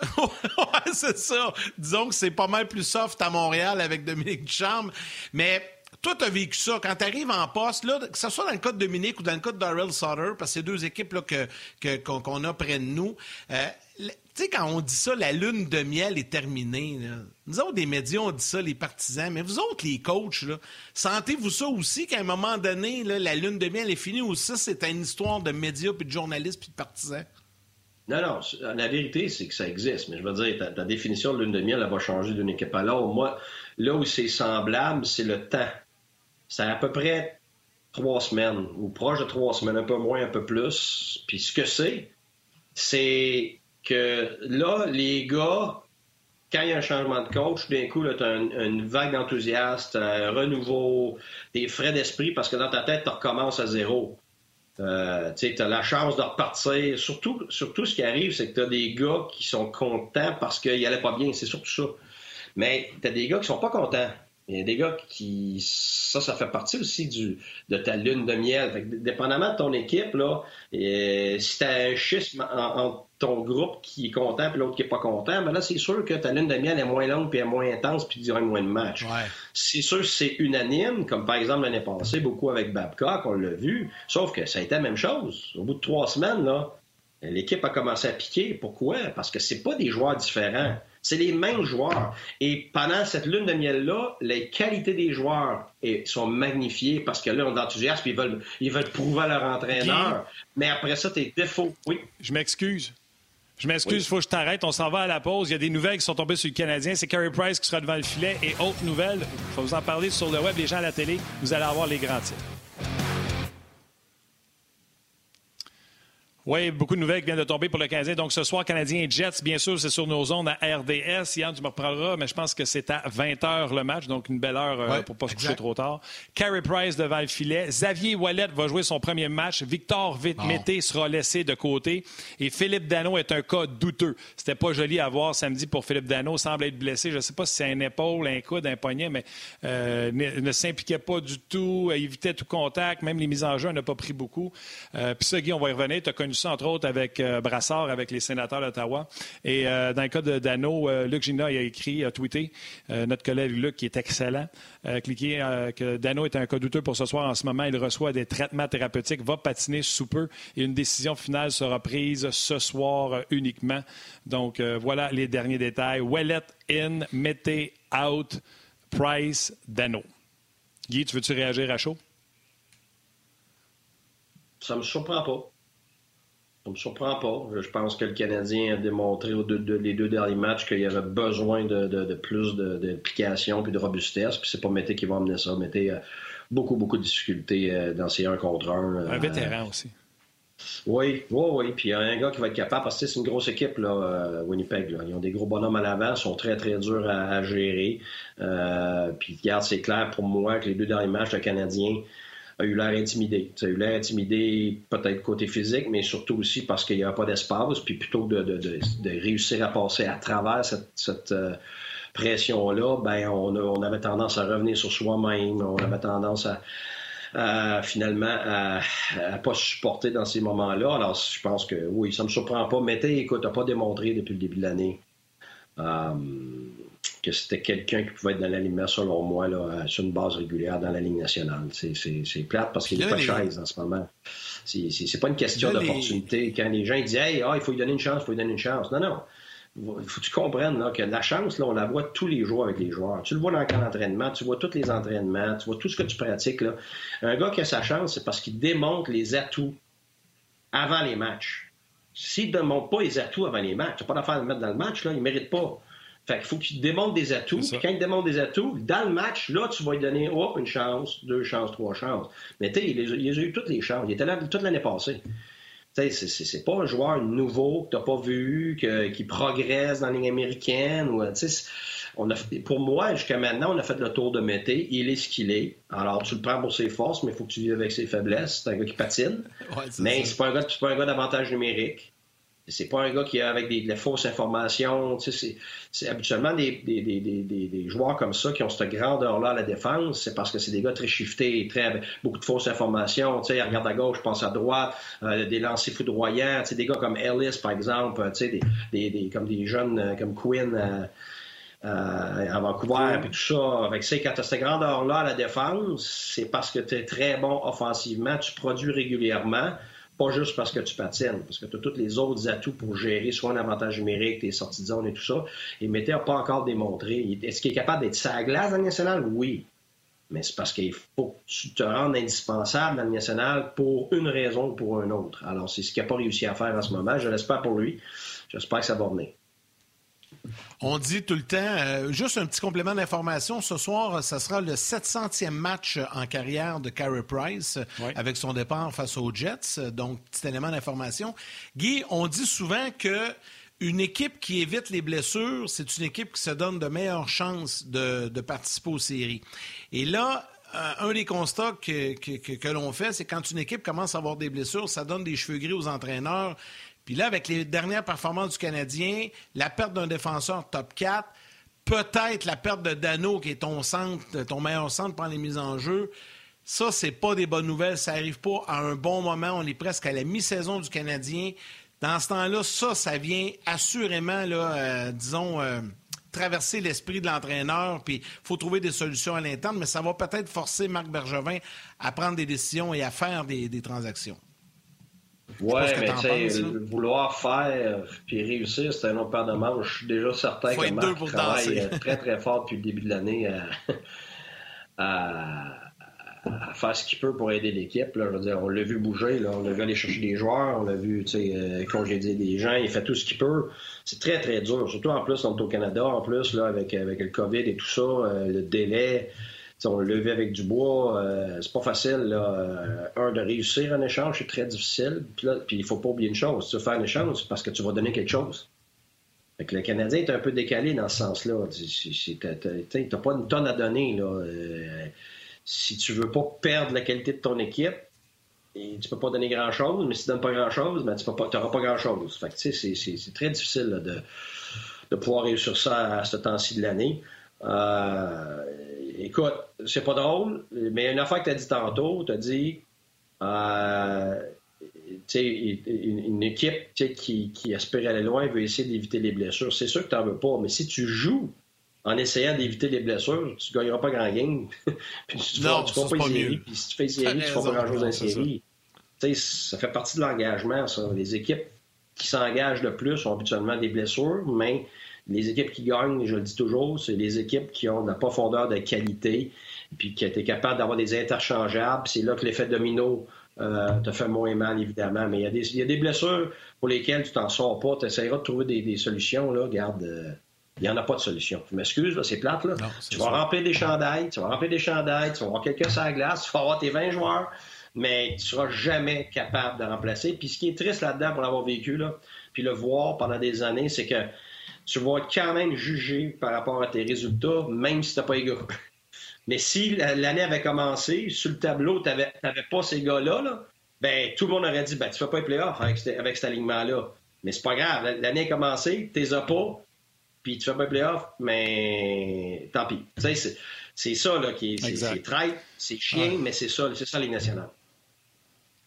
B: ouais, c'est ça. Disons que c'est pas mal plus soft à Montréal avec Dominique Duchamp. Mais toi, tu as vécu ça. Quand tu arrives en poste, là, que ce soit dans le cas de Dominique ou dans le cas de Darrell Sutter, parce que c'est deux équipes là, que, qu'on, a près de nous, euh, sais, quand on dit ça, la lune de miel est terminée. Nous autres, des médias, on dit ça, les partisans. Mais vous autres, les coachs, sentez-vous ça aussi qu'à un moment donné, la lune de miel est finie ou ça, c'est une histoire de médias, puis de journalistes, puis de partisans?
C: Non, non. La vérité, c'est que ça existe. Mais je veux dire, ta, définition de lune de miel, elle va changer d'une équipe à l'autre. Moi, là où c'est semblable, c'est le temps. C'est à peu près trois semaines, ou proche de trois semaines, un peu moins, un peu plus. Puis ce que c'est, c'est que là, les gars, quand il y a un changement de coach, d'un coup, tu as une, vague d'enthousiasme, un renouveau, des frais d'esprit parce que dans ta tête, tu recommences à zéro. Euh, tu as la chance de repartir. Surtout, surtout ce qui arrive, c'est que tu as des gars qui sont contents parce qu'ils allaient pas bien. C'est surtout ça. Mais tu as des gars qui sont pas contents. Il y a des gars qui. Ça, ça fait partie aussi du, de ta lune de miel. Dépendamment de ton équipe, là, si tu as un schisme entre ton groupe qui est content puis l'autre qui est pas content, ben là, c'est sûr que ta lune de miel est moins longue puis est moins intense puis il y aura moins de matchs. C'est sûr que c'est unanime, comme par exemple l'année passée, beaucoup avec Babcock, on l'a vu. Sauf que ça a été la même chose. Au bout de trois semaines, là, l'équipe a commencé à piquer. Pourquoi? Parce que c'est pas des joueurs différents. C'est les mêmes joueurs. Et pendant cette lune de miel-là, les qualités des joueurs sont magnifiées parce que là, on est enthousiasme, ils veulent, ils veulent prouver à leur entraîneur. Mais après ça, tes défauts, oui.
A: Je m'excuse. Je m'excuse, il faut que je t'arrête. On s'en va à la pause. Il y a des nouvelles qui sont tombées sur le Canadien. C'est Carey Price qui sera devant le filet. Et autre nouvelle, il faut vous en parler sur le web, les gens à la télé. Vous allez avoir les grands titres. Oui, beaucoup de nouvelles qui viennent de tomber pour le Canadien. Donc, ce soir, Canadien et Jets, bien sûr, c'est sur nos ondes à RDS. Yann, tu me reprendras, mais je pense que c'est à 20 h le match, donc une belle heure euh, pour ne pas se coucher trop tard. Carey Price devant le filet. Xavier Wallet va jouer son premier match. Victor Mété sera laissé de côté. Et Philippe Dano est un cas douteux. C'était pas joli à voir samedi pour Philippe Dano. semble être blessé. Je ne sais pas si c'est un épaule, un coude, un poignet, mais euh, ne, s'impliquait pas du tout, évitait tout contact. Même les mises en jeu, n'a pas pris beaucoup. Euh, puis ça, Guy, on va y revenir. Tu as connu ça, entre autres, avec euh, Brassard, avec les sénateurs d'Ottawa. Et euh, dans le cas de Dano, euh, Luc Gina a écrit, a tweeté, notre collègue Luc, qui est excellent, cliquez que Dano est un cas douteux pour ce soir. En ce moment, il reçoit des traitements thérapeutiques, va patiner sous peu et une décision finale sera prise ce soir uniquement. Donc, voilà les derniers détails. Wellet in, mettez out, Price, Dano. Guy, tu veux-tu réagir à chaud?
C: Ça me surprend pas. Ça me surprend pas. Je pense que le Canadien a démontré aux deux, les deux derniers matchs qu'il y avait besoin de, plus d'implication et de robustesse. Puis c'est pas Mété qui va amener ça. Mété a beaucoup, beaucoup de difficultés euh, dans ces 1 contre 1.
A: Un vétéran aussi.
C: Oui, oui, oui. Puis il y a un gars qui va être capable, parce que c'est une grosse équipe, là, euh, Winnipeg. Ils ont des gros bonhommes à l'avant, sont très, très durs à, gérer. Euh, puis, regarde, c'est clair pour moi que les deux derniers matchs, le Canadien a eu l'air intimidé. Ça a eu l'air intimidé peut-être côté physique, mais surtout aussi parce qu'il n'y avait pas d'espace. Puis plutôt de, réussir à passer à travers cette, euh, pression-là, ben on, avait tendance à revenir sur soi-même. On avait tendance à, finalement à, à pas supporter dans ces moments-là. Alors, je pense que oui, ça me surprend pas. Mais écoute, t'as pas démontré depuis le début de l'année euh, que c'était quelqu'un qui pouvait être dans l'alignement, selon moi, là, sur une base régulière dans la Ligue nationale. C'est plate parce qu'il a pas chaise en ce moment. C'est pas une question d'opportunité. Quand les gens disent Hey, ah, il faut lui donner une chance, il faut lui donner une chance. Non, non. Il faut que tu comprennes là, que la chance, là, on la voit tous les jours avec les joueurs. Tu le vois dans le camp d'entraînement, tu vois tous les entraînements, tu vois tout ce que tu pratiques. Là. Un gars qui a sa chance, c'est parce qu'il démontre les atouts avant les matchs. S'il ne démontre pas les atouts avant les matchs, tu n'as pas d'affaire de le mettre dans le match, là, il ne mérite pas. Fait qu'il faut qu'il démontre des atouts. Puis quand il démontre des atouts, dans le match, là, tu vas lui donner une chance, deux chances, trois chances. Mais tu sais, il, il, a eu toutes les chances. Il était là toute l'année passée. Tu sais, c'est pas un joueur nouveau que tu n'as pas vu, qui progresse dans la ligne américaine. Ou, on a, pour moi, jusqu'à maintenant, on a fait le tour de Mété. Il est ce qu'il est. Alors, tu le prends pour ses forces, mais il faut que tu vives avec ses faiblesses. C'est un gars qui patine. mais c'est pas un gars, pas un gars d'avantage numérique. C'est pas un gars qui a avec des, fausses informations. c'est habituellement des, des, joueurs comme ça qui ont cette grandeur-là à la défense. C'est parce que c'est des gars très shiftés, très beaucoup de fausses informations. Tu sais, regarde à gauche, pense à droite, euh, des lancers foudroyants. Tu des gars comme Ellis, par exemple, tu sais, des, comme des jeunes euh, comme Quinn. Euh, à Vancouver, puis tout ça. Avec ça, quand tu as cette grandeur-là à la défense, c'est parce que tu es très bon offensivement, tu produis régulièrement, pas juste parce que tu patines, parce que tu as tous les autres atouts pour gérer soit un avantage numérique, tes sorties de zone et tout ça. Et Mété n'a pas encore démontré. Est-ce qu'il est capable d'être sa glace dans le national? Oui. Mais c'est parce qu'il faut que tu te rendes indispensable dans le national pour une raison ou pour une autre. Alors, c'est ce qu'il n'a pas réussi à faire en ce moment. Je l'espère pour lui. J'espère que ça va venir.
B: On dit tout le temps, euh, juste un petit complément d'information, ce soir, ce sera le 700e match en carrière de Carey Price avec son départ face aux Jets. Donc, petit élément d'information. Guy, on dit souvent que une équipe qui évite les blessures, c'est une équipe qui se donne de meilleures chances de, participer aux séries. Et là, euh, un des constats que, que l'on fait, c'est quand une équipe commence à avoir des blessures, ça donne des cheveux gris aux entraîneurs. Puis là, avec les dernières performances du Canadien, la perte d'un défenseur top 4, peut-être la perte de Dano, qui est ton centre, ton meilleur centre pour les mises en jeu, ça, c'est pas des bonnes nouvelles. Ça arrive pas à un bon moment. On est presque à la mi-saison du Canadien. Dans ce temps-là, ça, ça vient assurément, là, euh, disons, euh, traverser l'esprit de l'entraîneur. Puis il faut trouver des solutions à l'interne, mais ça va peut-être forcer Marc Bergevin à prendre des décisions et à faire des transactions.
C: Oui, mais tu sais, vouloir faire puis réussir, c'est un autre paire de manches. Je suis déjà certain que Marc travaille euh, très, très fort depuis le début de l'année à, faire ce qu'il peut pour aider l'équipe. Je veux dire, on l'a vu bouger, là. on l'a vu aller chercher des joueurs, on l'a vu euh, congédier des gens, il fait tout ce qu'il peut. C'est très, très dur, surtout en plus, on est au Canada, en plus, là, avec, avec le COVID et tout ça, euh, le délai on le levé avec du bois, euh, c'est pas facile. Là. Euh, un, de réussir un échange, c'est très difficile. Puis, là, il faut pas oublier une chose. Tu veux faire un échange, c'est parce que tu vas donner quelque chose. Fait que le Canadien est un peu décalé dans ce sens-là. Tu n'as pas une tonne à donner. Là. Euh, si tu veux pas perdre la qualité de ton équipe, et tu peux pas donner grand-chose, mais si tu donnes pas grand-chose, ben, tu n'auras pas, grand-chose. C'est, très difficile de, de pouvoir réussir ça à ce temps-ci de l'année. Euh, écoute, c'est pas drôle, mais une affaire que tu as dit tantôt, tu as dit euh, une, une, équipe qui, qui aspire à aller loin veut essayer d'éviter les blessures. C'est sûr que tu n'en veux pas, mais si tu joues en essayant d'éviter les blessures, tu ne gagneras pas grand game. puis si tu
B: non, fais, pas
C: série, puis si tu fais série, tu ne fais pas grand-chose en série. Ça. ça fait partie de l'engagement, ça. Les équipes qui s'engagent le plus ont habituellement des blessures, mais les équipes qui gagnent, je le dis toujours, c'est les équipes qui ont de la profondeur de qualité, puis qui étaient capables d'avoir des interchangeables. C'est là que l'effet domino euh, te fait moins mal, évidemment. Mais il y, a des, il y a des blessures pour lesquelles tu t'en sors pas. Tu essaieras de trouver des, solutions. Là. Garde, euh, il n'y en a pas de solution. Je m'excuse, c'est plate. Là. tu vas remplir des chandails, tu vas remplir des chandails, tu vas avoir quelqu'un sur la glace, tu vas avoir tes 20 joueurs, mais tu ne seras jamais capable de remplacer. Puis ce qui est triste là-dedans pour l'avoir vécu, là, puis le voir pendant des années, c'est que tu vas quand même juger par rapport à tes résultats, même si tu n'as pas les gars. Mais si l'année avait commencé, sur le tableau, tu n'avais pas ces gars-là, ben, tout le monde aurait dit ben, tu ne fais pas les playoffs avec, avec cet alignement-là. Mais c'est pas grave. L'année a commencé, tu les as pas, puis tu fais pas les playoffs, mais tant pis. C'est ça là, qui est, c'est, traite, c'est chien, mais c'est ça, c'est ça les nationales.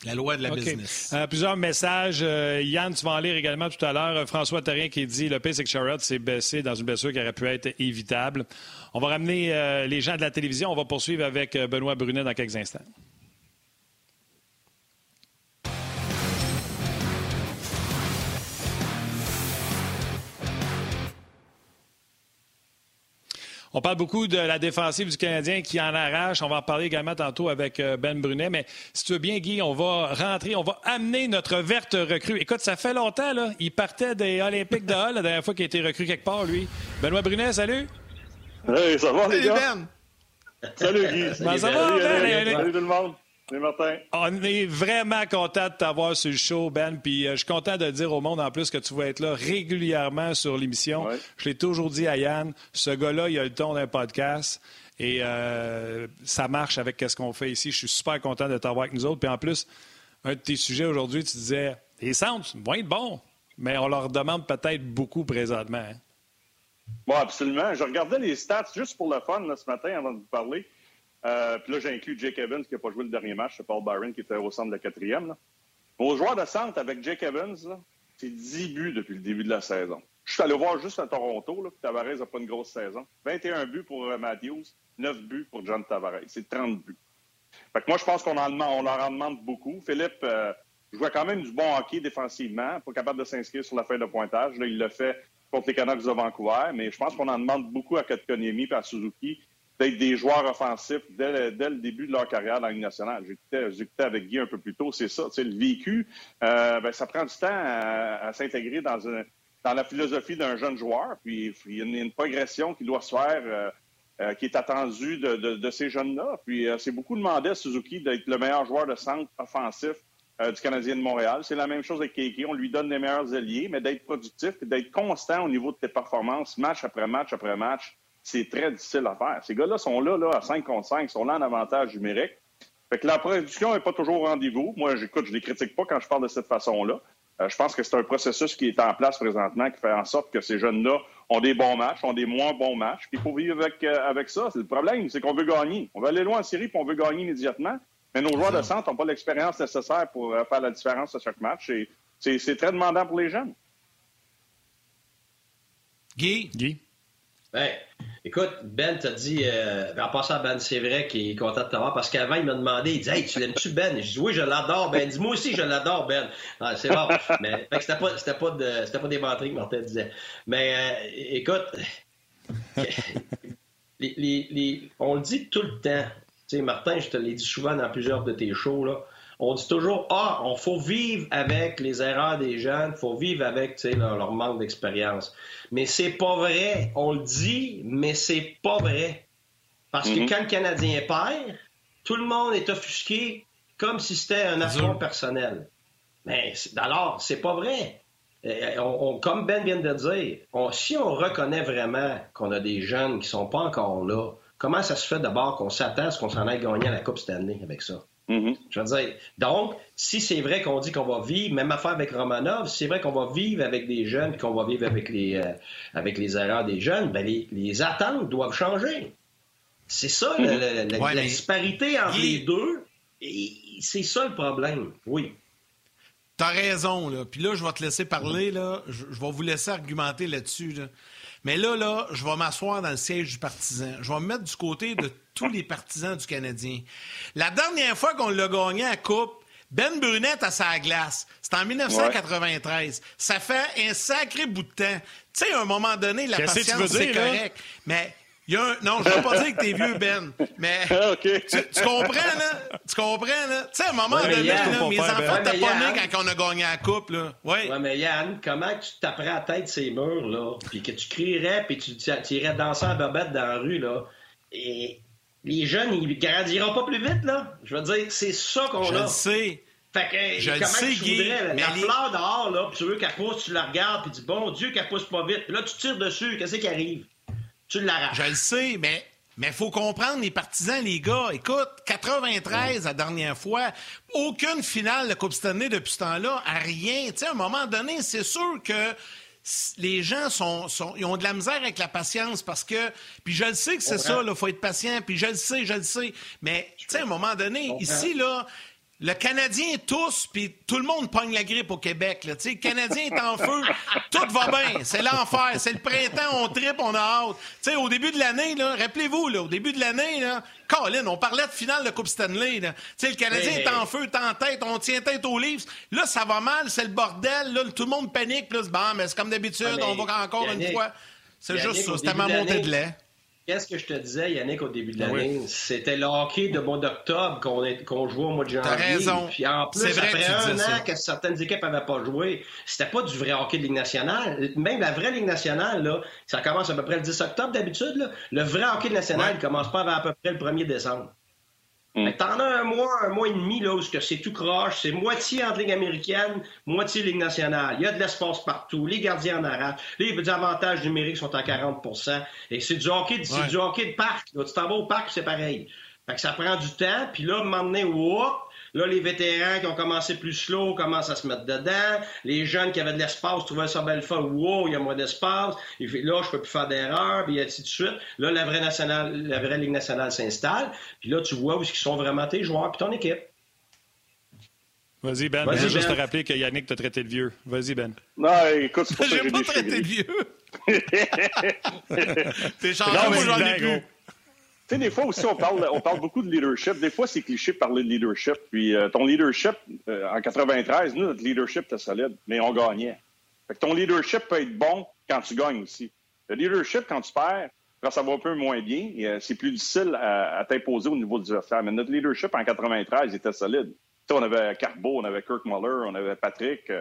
B: La loi de la business.
A: Euh, plusieurs messages. Euh, Yann, tu vas en lire également tout à l'heure. Euh, François Terrien qui dit le que Sherrod s'est baissé dans une blessure qui aurait pu être évitable. On va ramener les gens de la télévision. On va poursuivre avec Benoît Brunet dans quelques instants. On parle beaucoup de la défensive du Canadien qui en arrache. On va en parler également tantôt avec euh, Ben Brunet. Mais si tu veux bien, Guy, on va rentrer, on va amener notre verte recrue. Écoute, ça fait longtemps, là. Il partait des Olympiques de Hall la dernière fois qu'il a été recru quelque part, lui. Benoît Brunet, salut.
D: Hey, ça va, les gars?
B: Ben.
D: Salut, Guy.
A: Ben, ça va,
D: ben? Salut tout le monde.
A: On est vraiment content de t'avoir sur le show, Ben. Puis euh, je suis content de dire au monde en plus que tu vas être là régulièrement sur l'émission. Je l'ai toujours dit à Yann, ce gars-là, il a le ton d'un podcast. Et euh, ça marche avec ce qu'on fait ici. Je suis super content de t'avoir avec nous autres. Puis en plus, un de tes sujets aujourd'hui, tu disais les centres vont être bons, mais on leur demande peut-être beaucoup présentement. Hein.
D: Oui, absolument. Je regardais les stats juste pour le fun ce matin avant de vous parler. Euh, puis là, j'inclus Jake Evans qui n'a pas joué le dernier match. C'est Paul Byron qui était au centre de la quatrième. Là. Aux joueurs de centre avec Jake Evans, c'est 10 buts depuis le début de la saison. Je suis allé voir juste à Toronto, là, Tavares n'a pas une grosse saison. 21 buts pour euh, Matthews, 9 buts pour John Tavares. C'est 30 buts. Fait que moi, je pense qu'on en demande beaucoup. Philippe euh, jouait quand même du bon hockey défensivement, pas capable de s'inscrire sur la feuille de pointage. Là, il le fait contre les Canucks de Vancouver, mais je pense qu'on en demande beaucoup à Kotkaniemi et Suzuki d'être des joueurs offensifs dès le, début de leur carrière dans la Ligue nationale. J'écoutais avec Guy un peu plus tôt, c'est ça. Le vécu, euh, ben, ça prend du temps à, s'intégrer dans, la philosophie d'un jeune joueur. Puis il y a une, progression qui doit se faire, euh, euh, qui est attendue de, ces jeunes-là. Puis c'est beaucoup demandé à Suzuki d'être le meilleur joueur de centre offensif du Canadien de Montréal. C'est la même chose avec Keiki. On lui donne les meilleurs alliés, mais d'être productif et d'être constant au niveau de tes performances, match après match après match c'est très difficile à faire. Ces gars-là sont là, là, à 5 contre 5, sont là en avantage numérique. Fait que la production n'est pas toujours au rendez-vous. Moi, j'écoute, je les critique pas quand je parle de cette façon-là. Euh, je pense que c'est un processus qui est en place présentement qui fait en sorte que ces jeunes-là ont des bons matchs, ont des moins bons matchs. Puis il faut vivre avec, euh, avec ça. Le problème, c'est qu'on veut gagner. On veut aller loin en série puis on veut gagner immédiatement. Mais nos joueurs de centre n'ont pas l'expérience nécessaire pour euh, faire la différence à chaque match. Et c'est très demandant pour les jeunes.
B: Guy?
A: Guy?
C: Ben, écoute, Ben t'a dit, euh, en passant à Ben, c'est vrai qu'il est content de t'avoir parce qu'avant, il m'a demandé, il dit, hey, tu l'aimes-tu Ben? Je dis, oui, je l'adore, Ben. Dit, moi aussi, je l'adore, Ben. Ah, c'est bon. Mais, c'était pas, c'était pas, c'était pas des menteries que Martin disait. Mais, euh, écoute, on le dit tout le temps. Tu sais, Martin, je te l'ai dit souvent dans plusieurs de tes shows, là on dit toujours Ah, on faut vivre avec les erreurs des jeunes, il faut vivre avec leur, leur manque d'expérience. Mais c'est pas vrai. On le dit, mais c'est pas vrai. Parce que mhm. quand le Canadien perd, tout le monde est offusqué comme si c'était un affront personnel. Mais alors, c'est pas vrai. Euh, comme Ben vient de dire, si on reconnaît vraiment qu'on a des jeunes qui sont pas encore là, comment ça se fait d'abord qu'on s'attend à ce qu'on s'en aille gagner à la Coupe cette année avec ça? Mm-hmm. Je veux dire, donc, si c'est vrai qu'on dit qu'on va vivre, même affaire avec Romanov, c'est vrai qu'on va vivre avec des jeunes, qu'on va vivre avec les, euh, avec les erreurs des jeunes, ben les, attentes doivent changer. C'est ça, mm-hmm. la, disparité entre les deux. C'est ça le problème, oui.
B: T'as raison, là. Puis là, je vais te laisser parler, là. Je, je vais vous laisser argumenter là-dessus, là. Mais là, là, je vais m'asseoir dans le siège du partisan. Je vais me mettre du côté de tous les partisans du Canadien. La dernière fois qu'on l'a gagné à Coupe, Ben Brunette à sa glace. C'était en 1993. Ça fait un sacré bout de temps. Tu sais, à un moment donné, la patience, c'est correct. Mais y a un... Non, je ne veux pas dire que t'es vieux, Ben. Mais ah, tu, comprends, là? Tu comprends, là? Tu sais, à un moment donné, là, mes enfants t'as pas né quand on a gagné la coupe, là.
C: Oui. Ouais, mais Yann, comment tu taperais à la tête ces murs, là, puis que tu crierais, puis tu, irais danser en bobette dans la rue, là, et les jeunes, ils grandiront pas plus vite, là. Je veux dire, c'est ça qu'on a.
B: Je le sais.
C: Fait que, je comment sais, tu voudrais, mais la fleur dehors, là, puis tu veux qu'elle pousse, tu la regardes, puis tu dis, bon Dieu, qu'elle pousse pas vite. Puis là, tu tires dessus, qu'est-ce qui arrive? Tu l'arraches.
B: Je le sais, mais mais il faut comprendre les partisans, les gars. Écoute, 93 la dernière fois, aucune finale de Coupe Stanley depuis ce temps-là, à rien. Tu sais, à un moment donné, c'est sûr que les gens sont, ils ont de la misère avec la patience parce que. Puis je le sais que c'est ça, il faut être patient, puis je le sais, je le sais. Mais, tu sais, à un moment donné, ici, là, le Canadien tous, puis tout le monde pogne la grippe au Québec. Là. Le Canadien est en feu, tout va bien, c'est l'enfer, c'est le printemps, on tripe, on a hâte. au début de l'année, rappelez-vous, au début de l'année, Colin, on parlait de finale de Coupe Stanley. Là. Le Canadien est en feu, est en tête, on tient tête aux livres. Là, ça va mal, c'est le bordel, là, tout le monde panique, plus bon, mais c'est comme d'habitude, on va encore une fois. C'est juste ça, c'était ma montée de lait.
C: Qu'est-ce que je te disais, Yannick, au début de ah l'année? C'était le hockey de mois d'octobre qu'on jouait au mois de janvier. T'as
B: raison.
C: Puis en plus, vrai après un an que certaines équipes n'avaient pas joué, c'était pas du vrai hockey de Ligue nationale. Même la vraie Ligue nationale, là, ça commence à peu près le 10 octobre d'habitude. Le vrai hockey de nationale ne commence pas avant à peu près le 1er décembre. Mm. T'en as un mois, un mois et demi, là, où c'est tout croche. C'est moitié entre Ligue américaine, moitié Ligue nationale. Il y a de l'espace partout. Les gardiens en arrachent. Les avantages numériques sont à 40% Et c'est du hockey, c'est du hockey de parc. tu t'en vas au parc, c'est pareil. Fait que ça prend du temps. Puis là, moment donné, Là, les vétérans qui ont commencé plus slow commencent à se mettre dedans. Les jeunes qui avaient de l'espace trouvaient ça belle fois. Wow, il y a moins d'espace. Là, je peux plus faire d'erreur, puis ainsi de suite. Là, la vraie nationale, la vraie Ligue nationale s'installe. Puis là, tu vois où ils sont vraiment tes joueurs puis ton équipe.
A: Vas-y, Ben. Vas je juste te rappeler que Yannick t'a traité de vieux. Vas-y, Ben.
D: Non, écoute, c'est pas
B: J'ai pas traité de vieux. T'es changé, j'en ai plus.
D: Tu sais, des fois aussi, on parle, beaucoup de leadership. Des fois, c'est cliché de parler de leadership. Puis euh, ton leadership, euh, en 93, nous, notre leadership était solide, mais on gagnait. Fait que ton leadership peut être bon quand tu gagnes aussi. Le leadership, quand tu perds, quand ça va un peu moins bien, euh, c'est plus difficile à, t'imposer au niveau du vestiaire. Mais notre leadership en 93 était solide. sais, on avait Carbo, on avait Kirk Muller, on avait Patrick,